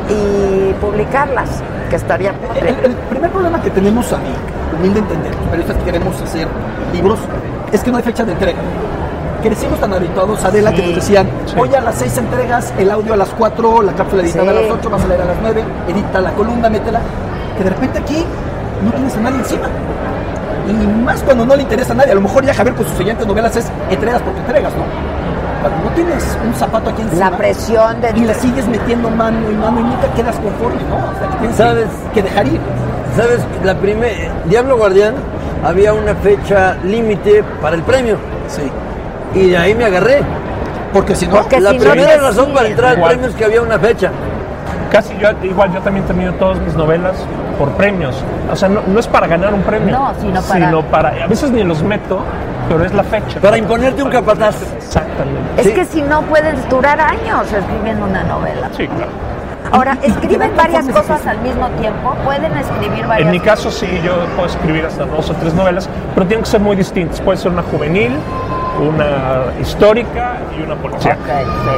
Y publicarlas, que estaría padre. El, el primer problema que tenemos a mí, humilde entender, los periodistas que queremos hacer libros, es que no hay fecha de entrega. Crecimos tan habituados, Adela, que Sí. nos decían, hoy a las seis entregas, el audio a las 4, la cápsula editada Sí. a las 8, vas a leer a las 9, edita la columna, métela. Que de repente aquí no tienes a nadie encima. Y más cuando no le interesa a nadie. A lo mejor ya Javier con sus siguientes novelas es entregas porque entregas, ¿no? Cuando no tienes un zapato aquí encima. La presión de... Y le sigues metiendo mano y mano y nunca quedas conforme, ¿no? O sea, que tienes que- ¿Sabes? que dejar ir. ¿Sabes? La primera, Diablo Guardián, había una fecha límite para el premio. Sí. Y de ahí me agarré. Porque si no, Porque la si primera razón para entrar al premio es que había una fecha. Casi yo, igual yo también termino todas mis novelas por premios. O sea, no, no es para ganar un premio. No, sino para- Sino para... A veces ni los meto, pero es la fecha. Para imponerte un capataz. Exactamente. Es Sí. que si no puedes durar años escribiendo una novela. Sí, claro. Ahora, ¿escriben varias cosas al mismo tiempo? ¿Pueden escribir varias En mi caso sí, yo puedo escribir hasta dos o tres novelas, pero tienen que ser muy distintas. Puede ser una juvenil, una histórica y una policía.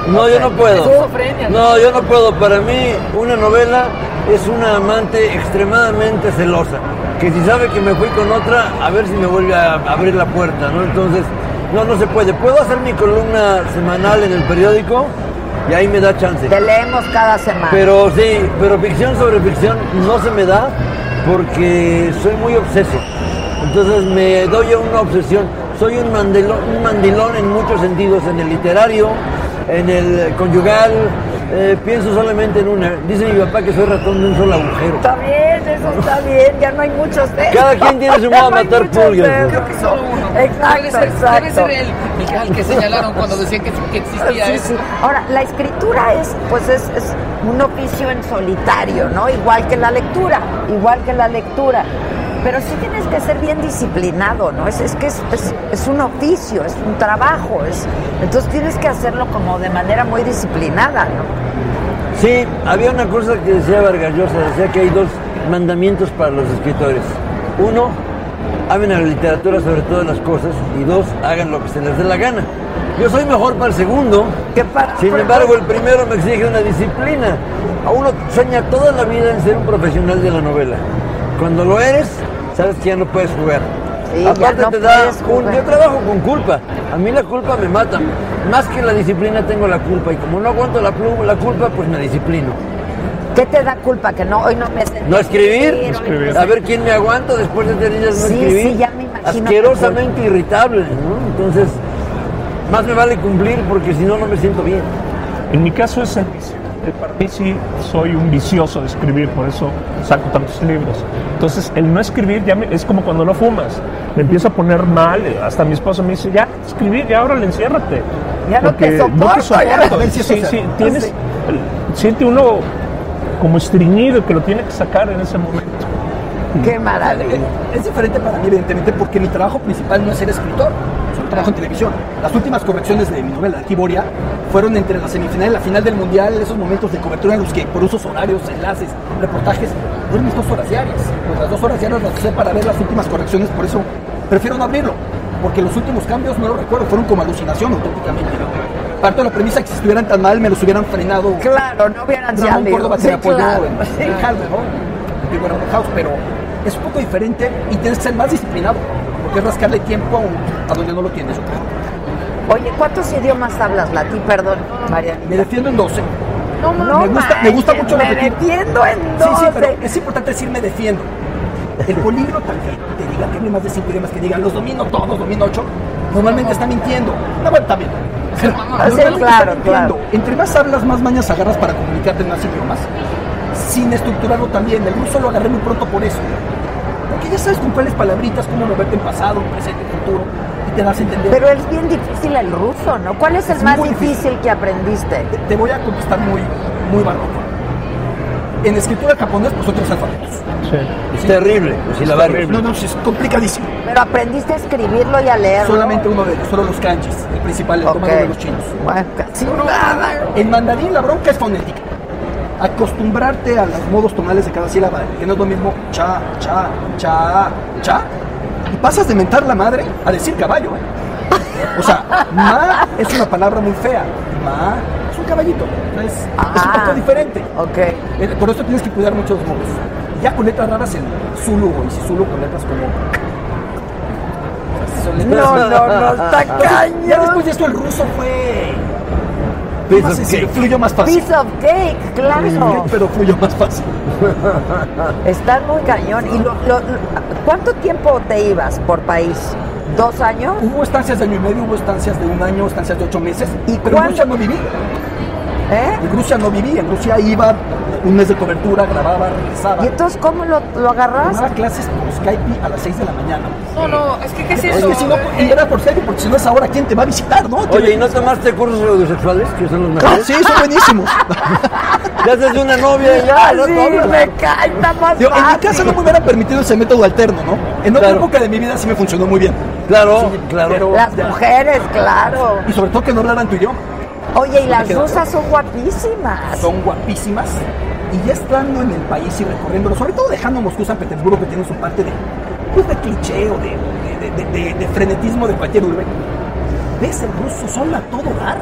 No, yo no puedo. No, yo no puedo. Para mí, una novela es una amante extremadamente celosa. Que si sabe que me fui con otra, a ver si me vuelve a abrir la puerta, ¿no? Entonces, no, no se puede. Puedo hacer mi columna semanal en el periódico y ahí me da chance. Te leemos cada semana. Pero sí, pero ficción sobre ficción no se me da porque soy muy obseso. Entonces me doy a una obsesión. Soy un mandilón, un mandilón en muchos sentidos, en el literario, en el conyugal. eh, pienso solamente en una. Dice mi papá que soy ratón de un solo agujero. Está bien, eso está bien, ya no hay muchos de Cada quien tiene su modo de matar pulgas. Creo que solo uno. Exacto, debe ser, exacto. Debe ser el, el, al que señalaron cuando decían que, que existía Sí, eso. sí. Ahora, la escritura es, pues es, es un oficio en solitario, ¿no? Igual que la lectura, igual que la lectura. Pero sí tienes que ser bien disciplinado, ¿no? Es, es que es, es- es un oficio, es un trabajo, es, entonces tienes que hacerlo como de manera muy disciplinada, ¿no? Sí, había una cosa que decía Vargas Llosa, decía que hay dos mandamientos para los escritores. Uno, amen a la literatura sobre todas las cosas y dos, hagan lo que se les dé la gana. Yo soy mejor para el segundo, sin embargo el primero me exige una disciplina. A uno sueña toda la vida en ser un profesional de la novela. Cuando lo eres, sabes que ya no puedes jugar. Sí, Aparte no te da un- yo trabajo con culpa. A mí la culpa me mata. Más que la disciplina tengo la culpa y como no aguanto la, culpa, pues me disciplino. ¿Qué te da culpa? Que no, hoy no me sentí No escribir, a ver quién me aguanta después de tres días no Sí, escribir. sí, ya me imagino Asquerosamente irritable, ¿no? Entonces, más me vale cumplir porque si no, no me siento bien. En mi caso es el vicio. Eh, Para mí sí soy un vicioso de escribir, por eso saco tantos libros. Entonces, el no escribir ya me- es como cuando no fumas. Me empiezo a poner mal, hasta mi esposo me dice, ya, escribir, ya ahora enciérrate. Ya no te Porque soporto, ya. soporto. A ver si eso sí, sí, tienes, el- siente uno como estreñido que lo tiene que sacar en ese momento. Qué maravilla. Es diferente para mí, evidentemente, porque mi trabajo principal no es ser escritor, trabajo en televisión. Las últimas correcciones de mi novela, Aquí Boria, fueron entre la semifinal y la final del Mundial, esos momentos de cobertura en los que, por usos horarios, enlaces, reportajes, duermo mis dos horas diarias. Pues las dos horas diarias las usé para ver las últimas correcciones, por eso prefiero no abrirlo, porque los últimos cambios no los recuerdo, fueron como alucinación auténticamente. Parto de la premisa que si estuvieran tan mal me los hubieran frenado. Claro, no hubieran Ramón salido. Córdoba Sí, se apoyó claro. en, Sí. en ¿no? En Brother House, pero es un poco diferente y tienes que ser más disciplinado, porque es rascarle tiempo a, un- a donde no lo tienes. Oye, ¿cuántos idiomas hablas, Lati? Perdón, Mariana. Me defiendo en 12. No, me gusta, me gusta mucho me repetir. defiendo en Sí, sí, 12. pero es importante decir me defiendo. El políglota que te diga que hable más de cinco idiomas, que diga los domino todos, domino ocho, normalmente está mintiendo. No, bueno, también. Pero está claro, mintiendo. claro. Entre más hablas, más mañas agarras para comunicarte en más idiomas. Sin estructurarlo también. El ruso lo agarré muy pronto por eso. Porque ya sabes con cuáles palabritas, cómo moverte en pasado, presente, futuro, y te das a entender. Pero es bien difícil el ruso, ¿no? ¿Cuál es el Es más difícil que aprendiste? Te, te voy a contestar muy, muy barroco. En escritura japonés, pues otros alfabetos. Es terrible, los silabarios. No, no, es complicadísimo. Pero aprendiste a escribirlo y a leerlo. Solamente uno de ellos, solo los kanjis, el principal, el Ok. tomado de los chinos. Bueno, casi nada. En mandarín la bronca es fonética. Acostumbrarte a los modos tonales de cada sílaba, que no es lo mismo cha, cha, cha, cha. Y pasas de mentar la madre a decir caballo, ¿eh? O sea, ma es una palabra muy fea. Ma es un caballito. Entonces, es un Ah. poco diferente. Ok. Eh, Por eso tienes que cuidar mucho los modos. Ya con letras raras en Zulu o si Zulu con letras como. No, no, no, está cañón. después de esto el ruso fue. Piece of cake. fluyó más fácil. Piece of cake, claro. Pero fluyó más fácil. Está muy cañón. ¿Y lo, lo- cuánto tiempo te ibas por país? ¿Dos años? Hubo estancias de año y medio, hubo estancias de un año, estancias de ocho meses. ¿Y pero en Rusia no viví. ¿Eh? En Rusia no viví. En Rusia iba un mes de cobertura, grababa, regresaba. ¿Y entonces cómo lo, lo agarras? Tomaba clases por Skype a las 6 de la mañana. No, no, es que ¿qué es Es eso? que si no, y era por serio, porque si no es ahora, ¿quién te va a visitar, no? Oye, ¿y no tomaste cursos audiosexuales? Que son los Ah, mejores. sí, son buenísimos. Ya haces una novia y ya, Ah, no sí, me cae, está más Digo, en mi casa no me hubiera permitido ese método alterno, ¿no? En otra Claro. época de mi vida sí me funcionó muy bien. Claro, Sí, claro. Las ya. mujeres, claro. Y sobre todo que no hablaran tu idioma. Oye, y las rusas son guapísimas. Son guapísimas. Y ya estando en el país y recorriéndolo, sobre todo dejando Moscú, San Petersburgo, que tiene su parte de, pues, de cliché o de, de- de- de- de frenetismo de cualquier urbe, ves el ruso, son a todo dar.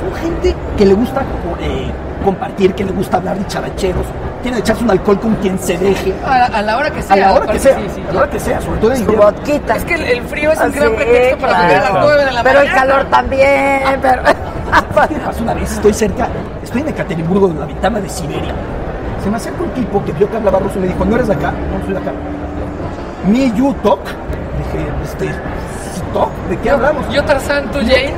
Son gente que le gusta eh, compartir, que le gusta hablar de characheros, quieren echarse un alcohol con quien se deje. A, a la hora que sea. A la hora que sea, sí, sí, a la hora que sea, sobre todo en vodquita. Es que el, el frío es un Sí, gran pretexto para claro. comer a las 9 de la Pero el calor también. Pero... ¿Qué pasó una vez? Estoy cerca, estoy en Ekaterimburgo, en la ventana de Siberia. Se me acerca un tipo que vio que hablaba ruso y me dijo, ¿no eres de acá? No, soy de acá. Mi you talk. Dije, este, ¿talk? ¿De qué hablamos? Yo Tarzán, tú Jane.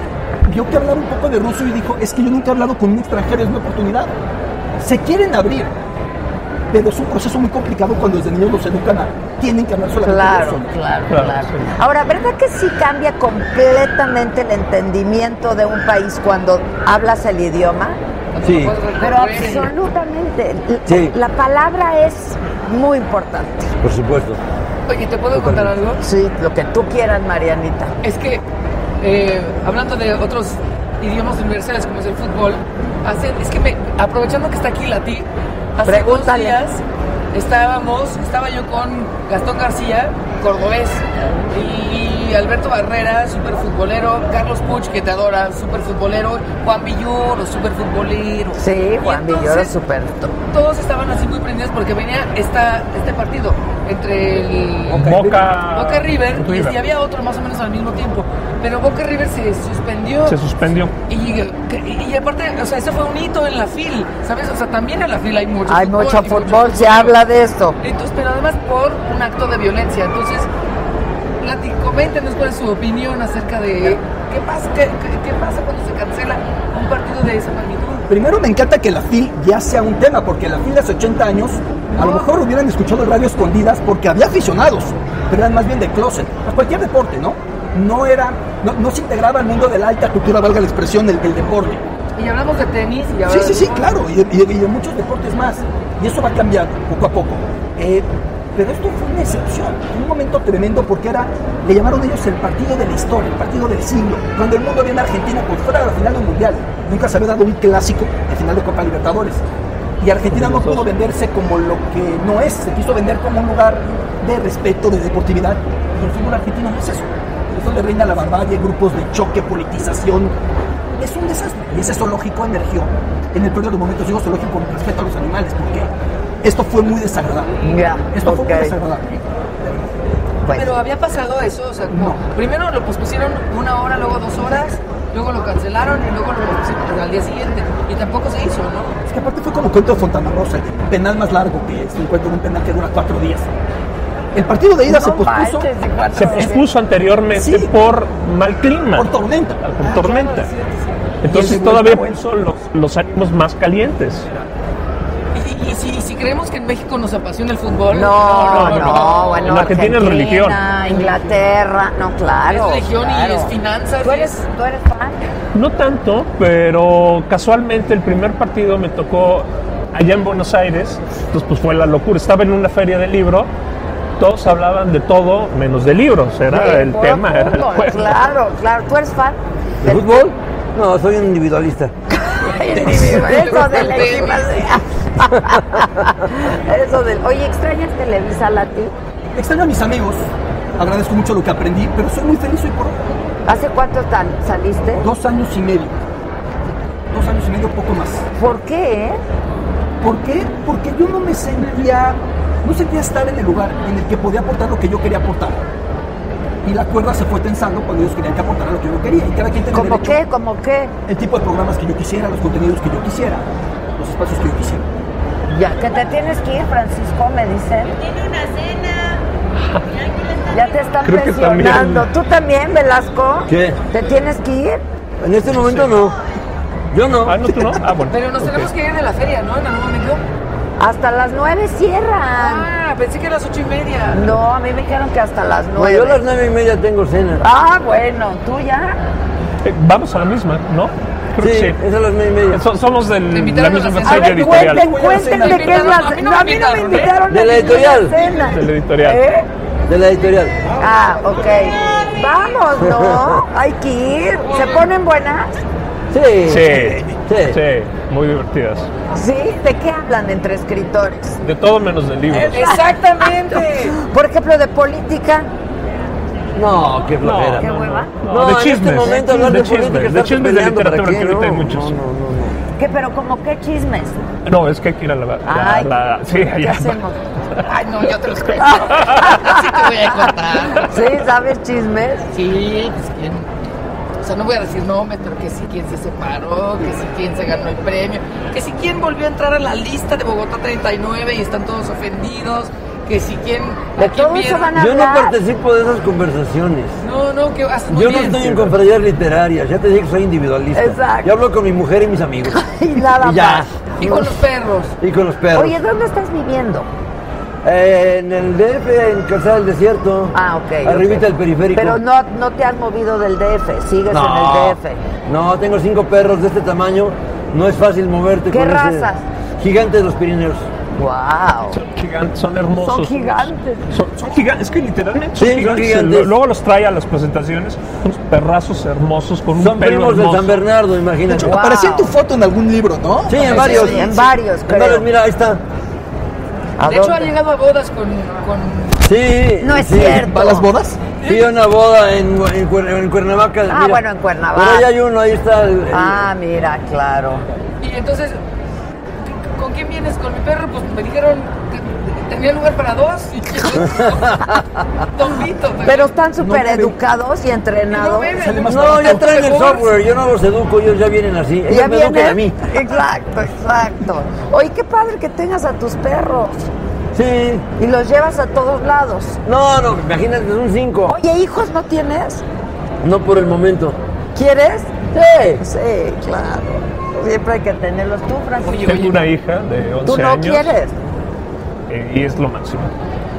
Vio que hablaba un poco de ruso y dijo, es que yo nunca he hablado con un extranjero, es mi oportunidad. Se quieren abrir, pero es un proceso muy complicado cuando desde niños los educan a, tienen que hablar solamente Claro, ruso. claro, Claro, claro. sí. Ahora, ¿verdad que sí cambia completamente el entendimiento de un país cuando hablas el idioma? Sí. Pero absolutamente. Sí. La palabra es muy importante. Por supuesto. Oye, ¿te puedo contar algo? Sí, lo que tú quieras, Marianita. Es que, eh, hablando de otros idiomas universales como es el fútbol, es que me, aprovechando que está aquí Lati, hace Pregúntale. dos días estábamos, estaba yo con Gastón García, cordobés, y Alberto Barrera, superfutbolero, Carlos Puch, que te adora, superfutbolero, Juan Villoro, superfutbolero. Sí, Juan Villoro, entonces, súper. Todos estaban así muy prendidos porque venía esta, este partido entre el Boca, Boca River, y- River. Y, había otro más o menos al mismo tiempo. Pero Boca River se suspendió. Se suspendió. Y, y- y aparte, o sea, ese fue un hito en la FIL, ¿sabes? O sea, también en la FIL hay mucho Hay fútbol. mucho fútbol, se habla de esto. Entonces, pero además por un acto de violencia. Entonces, coméntenos cuál es su opinión acerca de qué pasa, qué, qué- qué pasa cuando se cancela un partido de esa magnitud. Primero me encanta que la FIL ya sea un tema, porque la FIL de hace 80 años a lo mejor hubieran escuchado el radio escondidas porque había aficionados, pero eran más bien de closet, a cualquier deporte, ¿no? No era, no, no se integraba al mundo de la alta cultura, valga la expresión, del, del deporte. Y hablamos de tenis y Sí, sí, sí, claro, y de, y de- y de muchos deportes más. Y eso va a cambiar poco a poco. Eh, pero esto fue una excepción, un momento tremendo porque era, le llamaron ellos el partido de la historia, el partido del siglo. Cuando el mundo viene a Argentina por fuera de la final del Mundial, nunca se había dado un clásico de final de Copa Libertadores. Y Argentina no pudo venderse como lo que no es, se quiso vender como un lugar de respeto, de deportividad. Y el fútbol argentino no es eso. Es donde reina la barbarie, grupos de choque, politización, es un desastre. Y ese zoológico emergió en el peor de los momentos. Digo zoológico con respeto a los animales, porque esto fue muy desagradable. Esto fue muy desagradable. Bueno. Pero había pasado eso, o sea, como primero lo pospusieron una hora, luego dos horas, luego lo cancelaron y luego lo pospusieron al día siguiente. Y tampoco se hizo, ¿no? Es que aparte fue como cuento de Fontana Rosa, el penal más largo que se encuentra un penal que dura cuatro días. El partido de ida se No pospuso manches, y cuatro Se pospuso anteriormente Sí. por mal clima. por tormenta. por tormenta. Y el Entonces todavía puso los, los ánimos más calientes. Y, y si, si creemos que en México nos apasiona el fútbol, No, no, no, no. bueno, En Argentina es religión. Inglaterra, no, claro. Es religión y claro. es finanzas. ¿Tú y eres, es- tú eres fan? No tanto, pero casualmente el primer partido me tocó allá en Buenos Aires, entonces pues fue la locura. Estaba en una feria de libro, todos hablaban de todo menos de libros, era De el tema, era el fútbol, juego. Claro, claro. ¿Tú eres fan? ¿De fútbol? No, soy un individualista. Eso del Eso del. Oye, ¿extrañas Televisa Lati? Extraño a mis amigos, agradezco mucho lo que aprendí, pero soy muy feliz hoy por hoy. ¿Hace cuánto tan saliste? Dos años y medio. Dos años y medio, poco más. ¿Por qué? eh? ¿Por qué? Porque yo no me sentía, no sentía estar en el lugar en el que podía aportar lo que yo quería aportar. Y la cuerda se fue tensando cuando ellos querían que aportara lo que yo quería. Y cada quien tenía ¿Cómo derecho qué? ¿Cómo qué? el tipo de programas que yo quisiera, los contenidos que yo quisiera, los espacios que yo quisiera. Ya que te tienes que ir, Francisco, me dicen. Tiene una cena. Ya te están Creo que presionando. también. ¿Tú también, Velasco? ¿Qué? ¿Te tienes que ir? En este momento no. Yo no. Ah, no, tú no. Ah, bueno. Pero nos tenemos que ir de la feria, ¿no? En algún momento. Hasta las nueve cierran. Ah, pensé que a las ocho y media. No, a mí me dijeron que hasta las No, nueve. yo a las nueve y media tengo cena. Ah, bueno, tú ya. Eh, vamos a la misma, ¿no? Creo Sí, que sí. es a las nueve y media. So- somos de la misma editorial. cuenten, cuenten de qué es la A mí no cena. me A mí no me invitaron, ¿eh? De a la editorial. cena. De la editorial. ¿Eh? De la editorial. Ah, ok. Vamos, ¿no? Hay que ir. ¿Se ponen buenas? Sí. Sí, Sí. sí, muy divertidas. ¿Sí? ¿De qué hablan entre escritores? De todo menos de libros. Exactamente. Por ejemplo, de política. No, qué flojera. ¿Qué hueva? No, No, de en chismes. este momento hablar de política chismes, de chismes de peleando, ¿para literatura, que ahorita hay No, muchos. No, no, no, ¿Qué, pero como qué chismes? No, es que hay que ir a la... Ay, la- sí, ¿qué allá. hacemos? Ay, no, yo te los cuento. Sí te voy a contar. ¿Sí? ¿Sabes chismes? Sí, pues quién. O sea, no voy a decir nombres, pero que si quién se separó, que si quién se ganó el premio, que si quién volvió a entrar a la lista de Bogotá 39 y están todos ofendidos, que si quién. De quién todo eso vieron. van a Yo no participo de esas conversaciones. No, no, que haces muy Yo no bien. estoy en confradías literarias, ya te dije que soy individualista. Exacto. Yo hablo con mi mujer y mis amigos. Y nada y ya. más. Y con los perros. Y con los perros. Oye, ¿dónde estás viviendo? Eh, en el DF, en Calzada del Desierto. Ah, ok. Arribita del periférico. Pero no, no te has movido del DF, sigues no, en el DF. No, tengo cinco perros de este tamaño. No es fácil moverte ¿Qué con ese- razas? Gigantes de los Pirineos. ¡Wow! Son gigantes, son hermosos. Son gigantes. Son, son gigantes, es que literalmente Sí, son son gigantes. gigantes. Luego los trae a las presentaciones, unos perrazos hermosos con un Son pelo primos hermoso. San Bernardo, De imagínate. hecho, apareció en tu foto en algún libro, ¿no? Sí, en varios. Sí, en varios, En varios, mira, ahí está. ¿A De hecho, ha llegado a bodas con. con Sí. No es sí. cierto. ¿Va a las bodas? Fui a una boda en, en, en Cuernavaca. Ah, bueno, en Cuernavaca. Pero ahí hay uno, ahí está. el- el- Ah, mira, claro. y entonces, ¿con quién vienes? Con mi perro, pues me dijeron que tenía lugar para dos. Don Vito. Pero están súper educados y entrenados. No No, ya traen el software, yo no los educo, ellos ya vienen así. Ellos Ya me educan viene. a mí. Exacto, exacto. Oye, qué padre que tengas a tus perros Sí. y los llevas a todos lados. No, no, imagínate, son cinco. Oye, hijos no tienes? No por el momento. ¿Quieres? Sí. Sí, claro. Siempre hay que tenerlos tú, Francisco. Tengo una hija de 11 ¿Tú no años. quieres? Eh, y es lo máximo.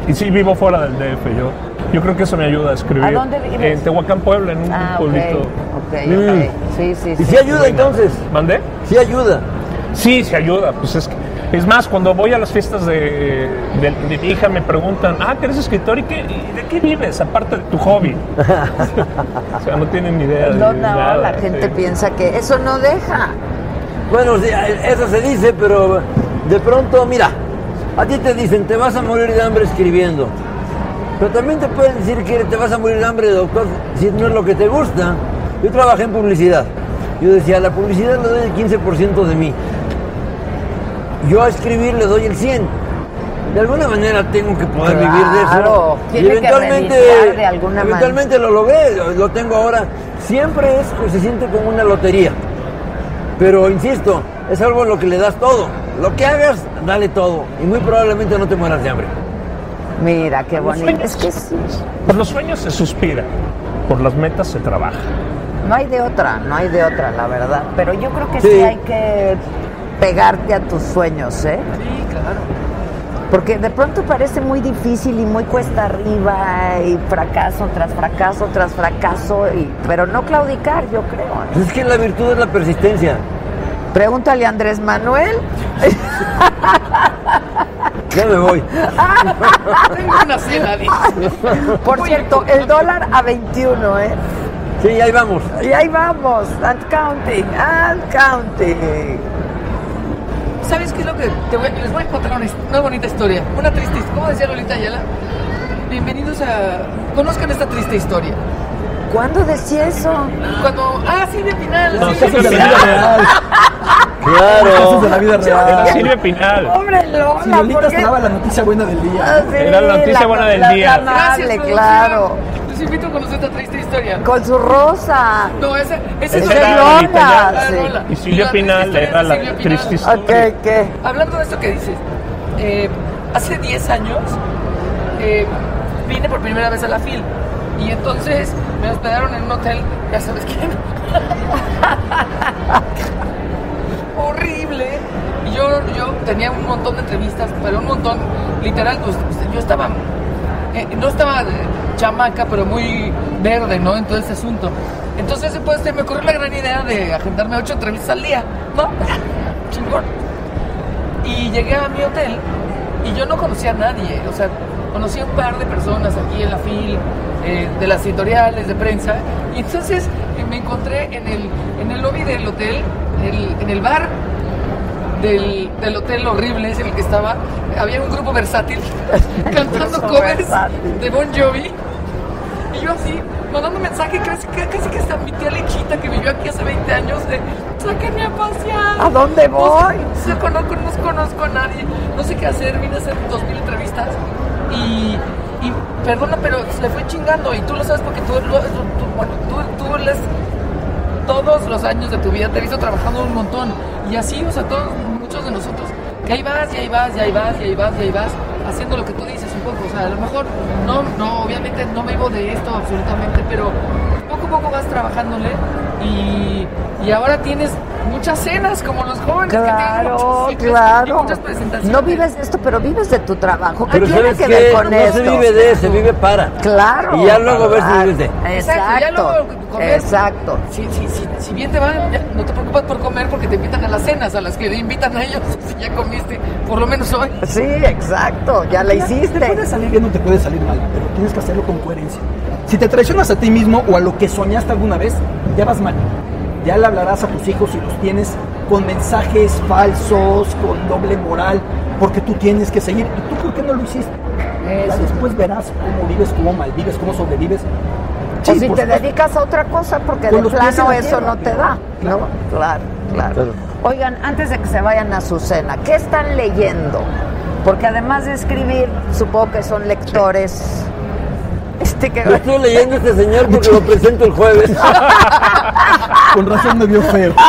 Y sí, vivo fuera del DF yo. Yo creo que eso me ayuda a escribir. ¿A dónde vives? En Tehuacán, Puebla, en un Ah, pueblito. Ok, Mm. ok. Sí, sí, ¿Y sí. si ayuda entonces? ¿Mandé? Sí ayuda. Sí, se ayuda. Pues es, que- es más, cuando voy a las fiestas de, de- de mi hija me preguntan, ah, que eres escritor y, qué, y de qué vives aparte de tu hobby. o sea, no tienen ni idea de No, no, nada. la gente sí. piensa que eso no deja. Bueno, sí, eso se dice, pero de pronto, mira, a ti te dicen, te vas a morir de hambre escribiendo. Pero también te pueden decir que te vas a morir de hambre, doctor, si no es lo que te gusta. Yo trabajé en publicidad. Yo decía, a la publicidad le doy el 15% de mí. Yo a escribir le doy el 100%. De alguna manera tengo que poder vivir de eso. Y eventualmente, de alguna manera. eventualmente lo logré, lo- lo tengo ahora. Siempre es, pues, se siente como una lotería. Pero insisto, es algo en lo que le das todo. Lo que hagas, dale todo. Y muy probablemente no te mueras de hambre. Mira, qué bonito. sueños. Es que sí. Por los sueños se suspira, por las metas se trabaja. No hay de otra, no hay de otra, la verdad. Pero yo creo que sí, Sí. hay que pegarte a tus sueños, ¿eh? Sí, claro. Porque de pronto parece muy difícil y muy cuesta arriba y fracaso tras fracaso tras fracaso, y, pero no claudicar, yo creo. ¿eh? Es que la virtud es la persistencia. Pregúntale a Andrés Manuel. Ya me voy. Tengo una cena, dice. Por cierto, el dólar a 21, ¿eh? Sí, ahí vamos. Y ahí vamos, and counting, and counting. ¿Sabes qué es lo que te voy, les voy a contar una, una bonita historia? Una triste historia. ¿Cómo decía Lolita Ayala? Bienvenidos a... Conozcan esta triste historia. ¿Cuándo decía eso? Cuando... Ah, Silvia Pinal. No, Silvia Casos de la vida real. Claro. Casos de la vida Era real. Silvia Pinal. Hombre, Lola, Si Lolita ¿por qué? esperaba la noticia buena del Ah, día. sí, Era la noticia buena del día. la Gracias, amable, producción. claro. Les invito a conocer esta triste historia. Con su rosa. No, ese, ese Esa es era Lola, Lolita sí. Lola. Y Silvia La Pinal triste historia era la Silvia Pinal. triste historia. Ok, ¿qué? Hablando de esto que dices, eh, hace 10 años eh, vine por primera vez a la FIL y entonces me hospedaron en un hotel, ya sabes quién. Horrible. Y yo, yo tenía un montón de entrevistas, pero un montón, literal, pues, yo estaba, eh, no estaba chamaca, pero muy verde, ¿no? En todo este asunto. Entonces, pues, me ocurrió la gran idea de agendarme ocho entrevistas al día, ¿no? Chingón. Y llegué a mi hotel y yo no conocía a nadie, o sea, conocí a un par de personas aquí en la FIL, eh, de las editoriales, de prensa, y entonces eh, me encontré en el, en el lobby del hotel, el- en el bar del, del hotel horrible ese en el que estaba, había un grupo versátil cantando covers versátil. de Bon Jovi, y yo así, mandando mensaje, casi, casi que hasta mi tía Lechita que vivió aquí hace 20 años, de sáquenme a pasear. ¿A dónde voy? no conozco, no conozco a nadie, no sé qué hacer, vine a hacer dos mil entrevistas y, y perdona, pero se le fue chingando y tú lo sabes porque tú, lo- tú- bueno, tú, tú lees todos los años de tu vida, te he visto trabajando un montón y así, o sea, todos, muchos de nosotros, que ahí vas, y ahí vas, y ahí vas, y ahí vas, y ahí vas, haciendo lo que tú dices un poco, o sea, a lo mejor, no, no, obviamente no me vivo de esto absolutamente, pero poco a poco vas trabajándole y, y ahora tienes muchas cenas como los jóvenes que tienen Claro, y claro. muchas presentaciones. No vives de esto, pero vives de tu trabajo. ¿Qué Pero tiene ¿sabes que qué? ver con no esto? se vive de, se vive para. Claro. Y ya luego ves si claro. vives de. Exacto, ya Exacto. luego comer. Exacto. Si, si, si, si bien te va, ya no te preocupas por comer porque te invitan a las cenas a las que le invitan a ellos. Si ya comiste, por lo menos hoy. Sí, exacto. Ya la Te hiciste. puede salir bien o te puede salir mal, pero tienes que hacerlo con coherencia. Si te traicionas a ti mismo o a lo que soñaste alguna vez, ya vas mal. Ya le hablarás a tus hijos si los tienes con mensajes falsos, con doble moral, porque tú tienes que seguir. ¿Y tú por qué no lo hiciste? Después verás cómo vives, cómo malvives, cómo sobrevives. O Sí, si te supuesto. dedicas a otra cosa, porque Con de plano la eso tierra, no te claro, da. ¿no? Claro, claro. Claro. Oigan, antes de que se vayan a su cena, ¿qué están leyendo? Porque además de escribir, supongo que son lectores. Este que Yo estoy leyendo a este señor porque lo presento el jueves. Con razón me vio feo.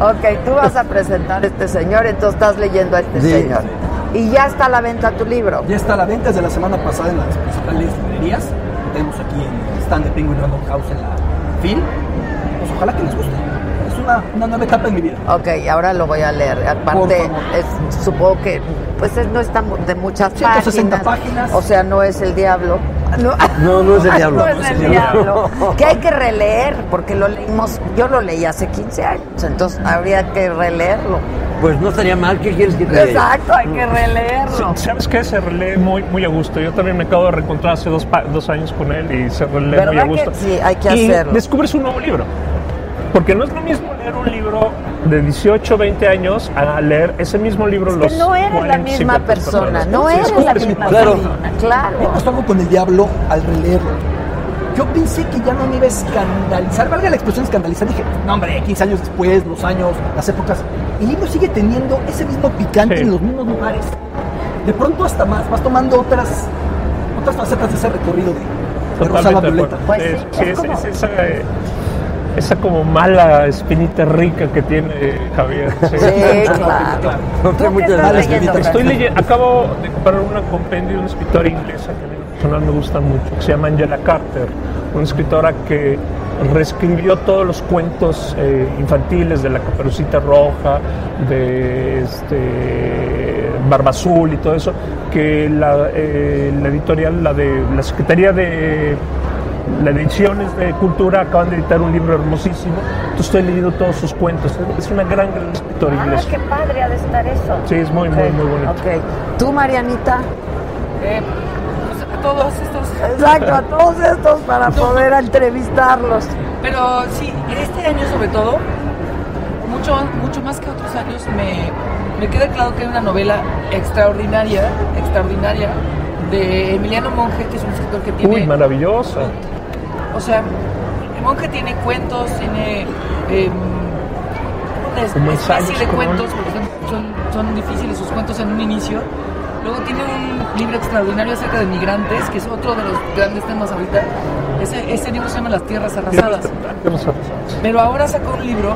Ok, tú vas a presentar a este señor, entonces estás leyendo a este Sí. señor. Y ya está a la venta tu libro. Ya está a la venta desde la semana pasada en las principales librerías. Tenemos aquí en el stand de Penguin Random House en la FIL. Pues ojalá que les guste. Es una, una nueva etapa en mi vida. Ok, ahora lo voy a leer. Aparte, es- supongo que pues es- no está de muchas 160 páginas. páginas. O sea, no es el diablo. No, No, no es el diablo. No es el diablo. Que hay que releer, porque lo leímos, yo lo leí hace 15 años, entonces habría que releerlo. Pues no estaría mal, ¿qué quieres que te diga? Exacto, hay que releerlo. Sí, ¿Sabes qué? Se relee muy, muy a gusto. Yo también me acabo de reencontrar hace dos, dos años con él y se relee ¿Verdad muy a que gusto. sí? Hay que y hacerlo. descubres un nuevo libro. Porque no es lo mismo leer un libro de 18, 20 años a leer ese mismo libro Es los que no eres la 40, misma 50 persona, personas. no eres la que misma claro. persona. Me Claro. pasó algo con el diablo al releerlo. Yo pensé que ya no me iba a escandalizar, valga la expresión escandalizar, dije, no hombre, 15 años después, los años, las épocas, el libro sigue teniendo ese mismo picante Sí. en los mismos lugares. De pronto hasta más, vas tomando otras, otras facetas de ese recorrido de, de Rosalba Violeta. Pues Sí, es es- como- es esa, eh, esa como mala espinita rica que tiene Javier. Sí. Sí, claro. No ¿Tú tengo qué muchas estás ganas. leyendo? Estoy leyendo, acabo de comprar una compendio de una escritora inglesa que personal me gusta mucho, que se llama Angela Carter, una escritora que reescribió todos los cuentos eh, infantiles de la Caperucita Roja, de este, Barba Azul y todo eso, que la, eh, la editorial, la de la Secretaría de las ediciones de cultura acaban de editar un libro hermosísimo. Entonces estoy leyendo todos sus cuentos. Es una gran, gran escritora Ah, inglesa. qué padre ha de estar eso. Sí, es muy, muy, Ok, muy bonito. Ok. ¿Tú, Marianita? Eh, todos estos. Exacto, a todos estos para poder entrevistarlos. Pero sí, este año sobre todo, mucho, mucho más que otros años, me, me queda claro que hay una novela extraordinaria, extraordinaria, de Emiliano Monge, que es un escritor que tiene... Uy, maravillosa. O sea, Monge tiene cuentos, tiene eh, una especie de cuentos, porque son, son, son difíciles sus cuentos en un inicio. Luego tiene un libro extraordinario acerca de migrantes, que es otro de los grandes temas ahorita. Ese, ese libro se llama Las Tierras Arrasadas. Pero ahora sacó un libro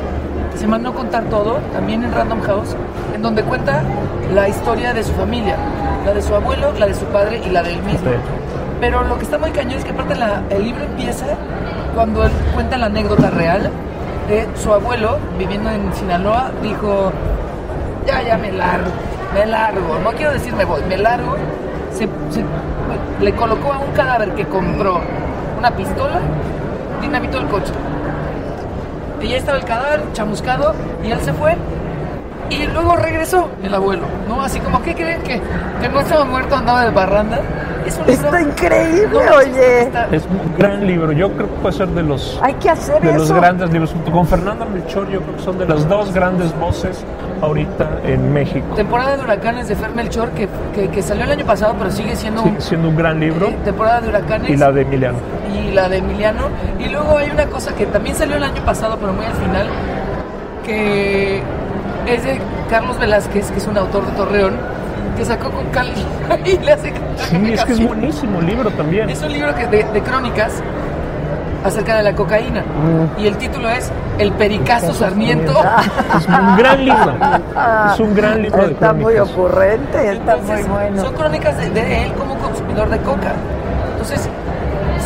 que se llama No Contar Todo, también en Random House, en donde cuenta la historia de su familia, la de su abuelo, la de su padre y la de él mismo. Pero lo que está muy cañón es que aparte la- el libro empieza cuando él cuenta la anécdota real de su abuelo viviendo en Sinaloa, dijo, ya, ya me largo, me largo, no quiero decir me voy, me largo, se, se- le colocó a un cadáver que compró una pistola, dinamitó el coche. Y ya estaba el cadáver chamuscado y él se fue. Y luego regresó el abuelo, ¿no? Así como, ¿qué creen? ¿Que, que no estaba muerto, andaba de barranda? Es un libro- Está increíble, No, oye. está- Es un gran libro. Yo creo que puede ser de los, Hay que hacer de los grandes libros. Junto con Fernanda Melchor, yo creo que son de las dos grandes voces ahorita en México. Temporada de huracanes de Fer Melchor, que, que, que salió el año pasado, pero sigue siendo Sigue siendo un gran libro. eh, temporada de huracanes. Y la de Emiliano. y la de Emiliano. Y luego hay una cosa que también salió el año pasado, pero muy al final, que es de Carlos Velázquez, que es un autor de Torreón, que sacó con Cali y le hace Sí, es que es buenísimo el libro también. Es un libro que de, de crónicas acerca de la cocaína. Mm. Y el título es El Pericazo Sarmiento. Es un gran libro. Es un gran libro de Está muy crónicas. ocurrente, está muy Entonces, bueno. Son crónicas de, de él como consumidor de coca. Entonces,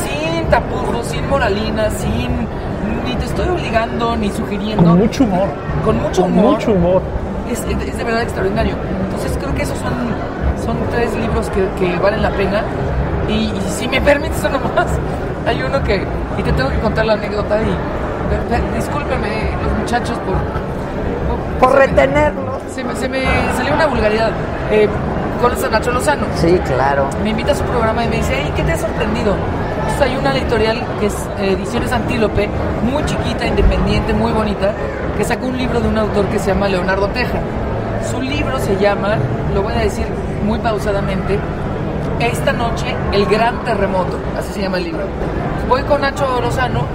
sin tapujos, sin moralina, sin. Ni te estoy obligando, ni sugiriendo. Con mucho humor. Con mucho Con humor. mucho humor. Es, es de verdad extraordinario. Entonces, creo que esos son, son tres libros que, que valen la pena. Y, y si me permites uno más, hay uno que. Y te tengo que contar la anécdota. Y discúlpeme, los muchachos, por. Por me- retenerlo. se me, se me salió una vulgaridad. Eh, ¿Conoces a Nacho Lozano? Sí, claro. Me invita a su programa y me dice, hey, ¿qué te ha sorprendido? Entonces hay una editorial que es eh, Ediciones Antílope, muy chiquita, independiente, muy bonita, que sacó un libro de un autor que se llama Leonardo Teja. Su libro se llama, lo voy a decir muy pausadamente, Esta noche, el gran terremoto, así se llama el libro. Voy con Nacho Lozano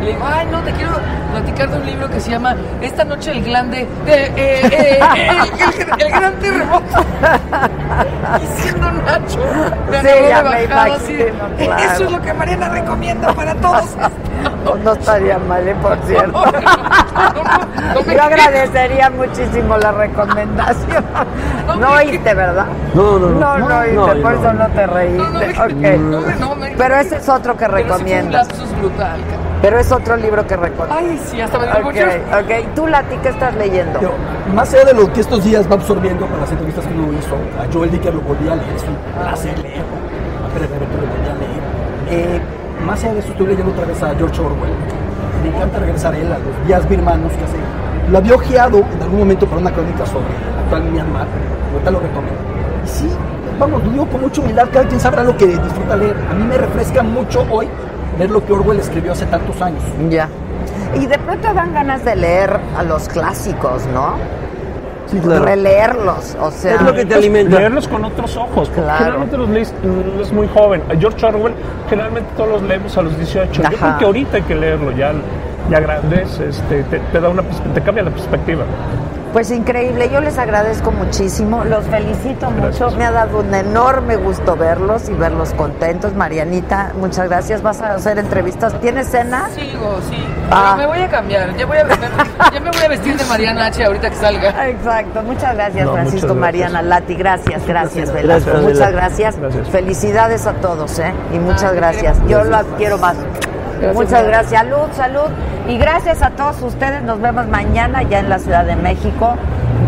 y le digo, ay, no, te quiero platicar de un libro que se llama Esta noche el grande, eh, eh, eh, el, el- el gran terremoto. Y siendo Nacho, me Sí, de bajada, así claro. Eso es lo que Mariana recomienda para todos. No estaría mal, ¿eh? por cierto. no Yo agradecería muchísimo la recomendación. No oíste, ¿verdad? No, no, No, no no, por no. eso no te reíste. Ok. Pero ese es otro que Pero recomiendas. lapsus brutal. cara. Pero es otro libro que recomiendas. Ay, sí, hasta me dio Ok, mucho. ok. ¿Tú, Lati, qué estás leyendo? Yo, más allá de lo que estos días va absorbiendo con las entrevistas que uno hizo, a Joel Dicker lo volví a leer, es un placer leer, a Pérez Reverte lo volví a leer. Eh, más allá de eso, estoy leyendo otra vez a George Orwell. Me encanta regresar a él, a los días birmanos que hace. Lo había ojeado en algún momento para una crónica sobre el actual Myanmar, ahorita lo retomé. Y sí, vamos, lo digo con mucha humildad, cada quien sabrá lo que disfruta leer. A mí me refresca mucho hoy leer lo que Orwell escribió hace tantos años. Ya. Y de pronto dan ganas de leer a los clásicos, ¿no? Sí, claro. Releerlos, o sea. Es lo que te alimenta. Leerlos con otros ojos, porque Claro. generalmente los lees, es muy joven. A George Orwell, generalmente todos los leemos a los 18. Ajá. Yo creo que ahorita hay que leerlo, ya, ya grandes, este, te, te da una, te cambia la perspectiva. Pues increíble, yo les agradezco muchísimo, los felicito mucho, me ha dado un enorme gusto verlos y verlos contentos. Marianita, muchas gracias, vas a hacer entrevistas, ¿tienes cena? Sigo, sí. Ah. Pero me voy a cambiar. Ya, voy a, me- ya me voy a vestir de Mariana H. ahorita que salga. Exacto, muchas gracias No, Francisco, muchas gracias. Mariana, Lati, gracias, gracias, Velasco, muchas gracias. Gracias. felicidades a todos, ¿eh? Y muchas Ah, gracias, yo las quiero más. Muchas gracias, salud, salud, y gracias a todos ustedes, nos vemos mañana ya en la Ciudad de México.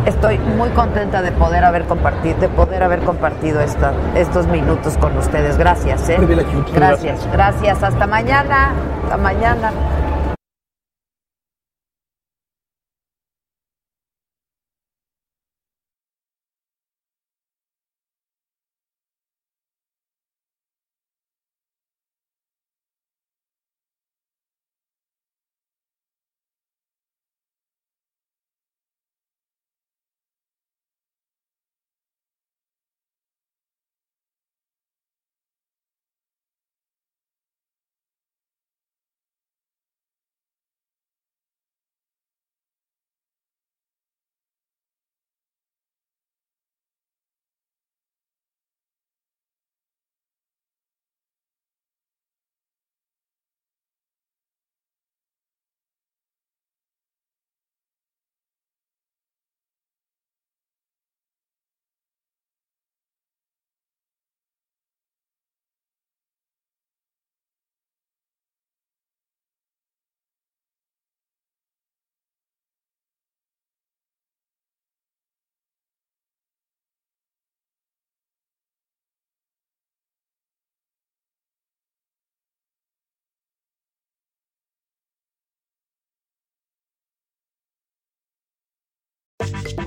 Estoy muy contenta de poder haber compartido, de poder haber compartido esta- estos minutos con ustedes. Gracias, ¿eh? Gracias, gracias. Hasta mañana. Hasta mañana.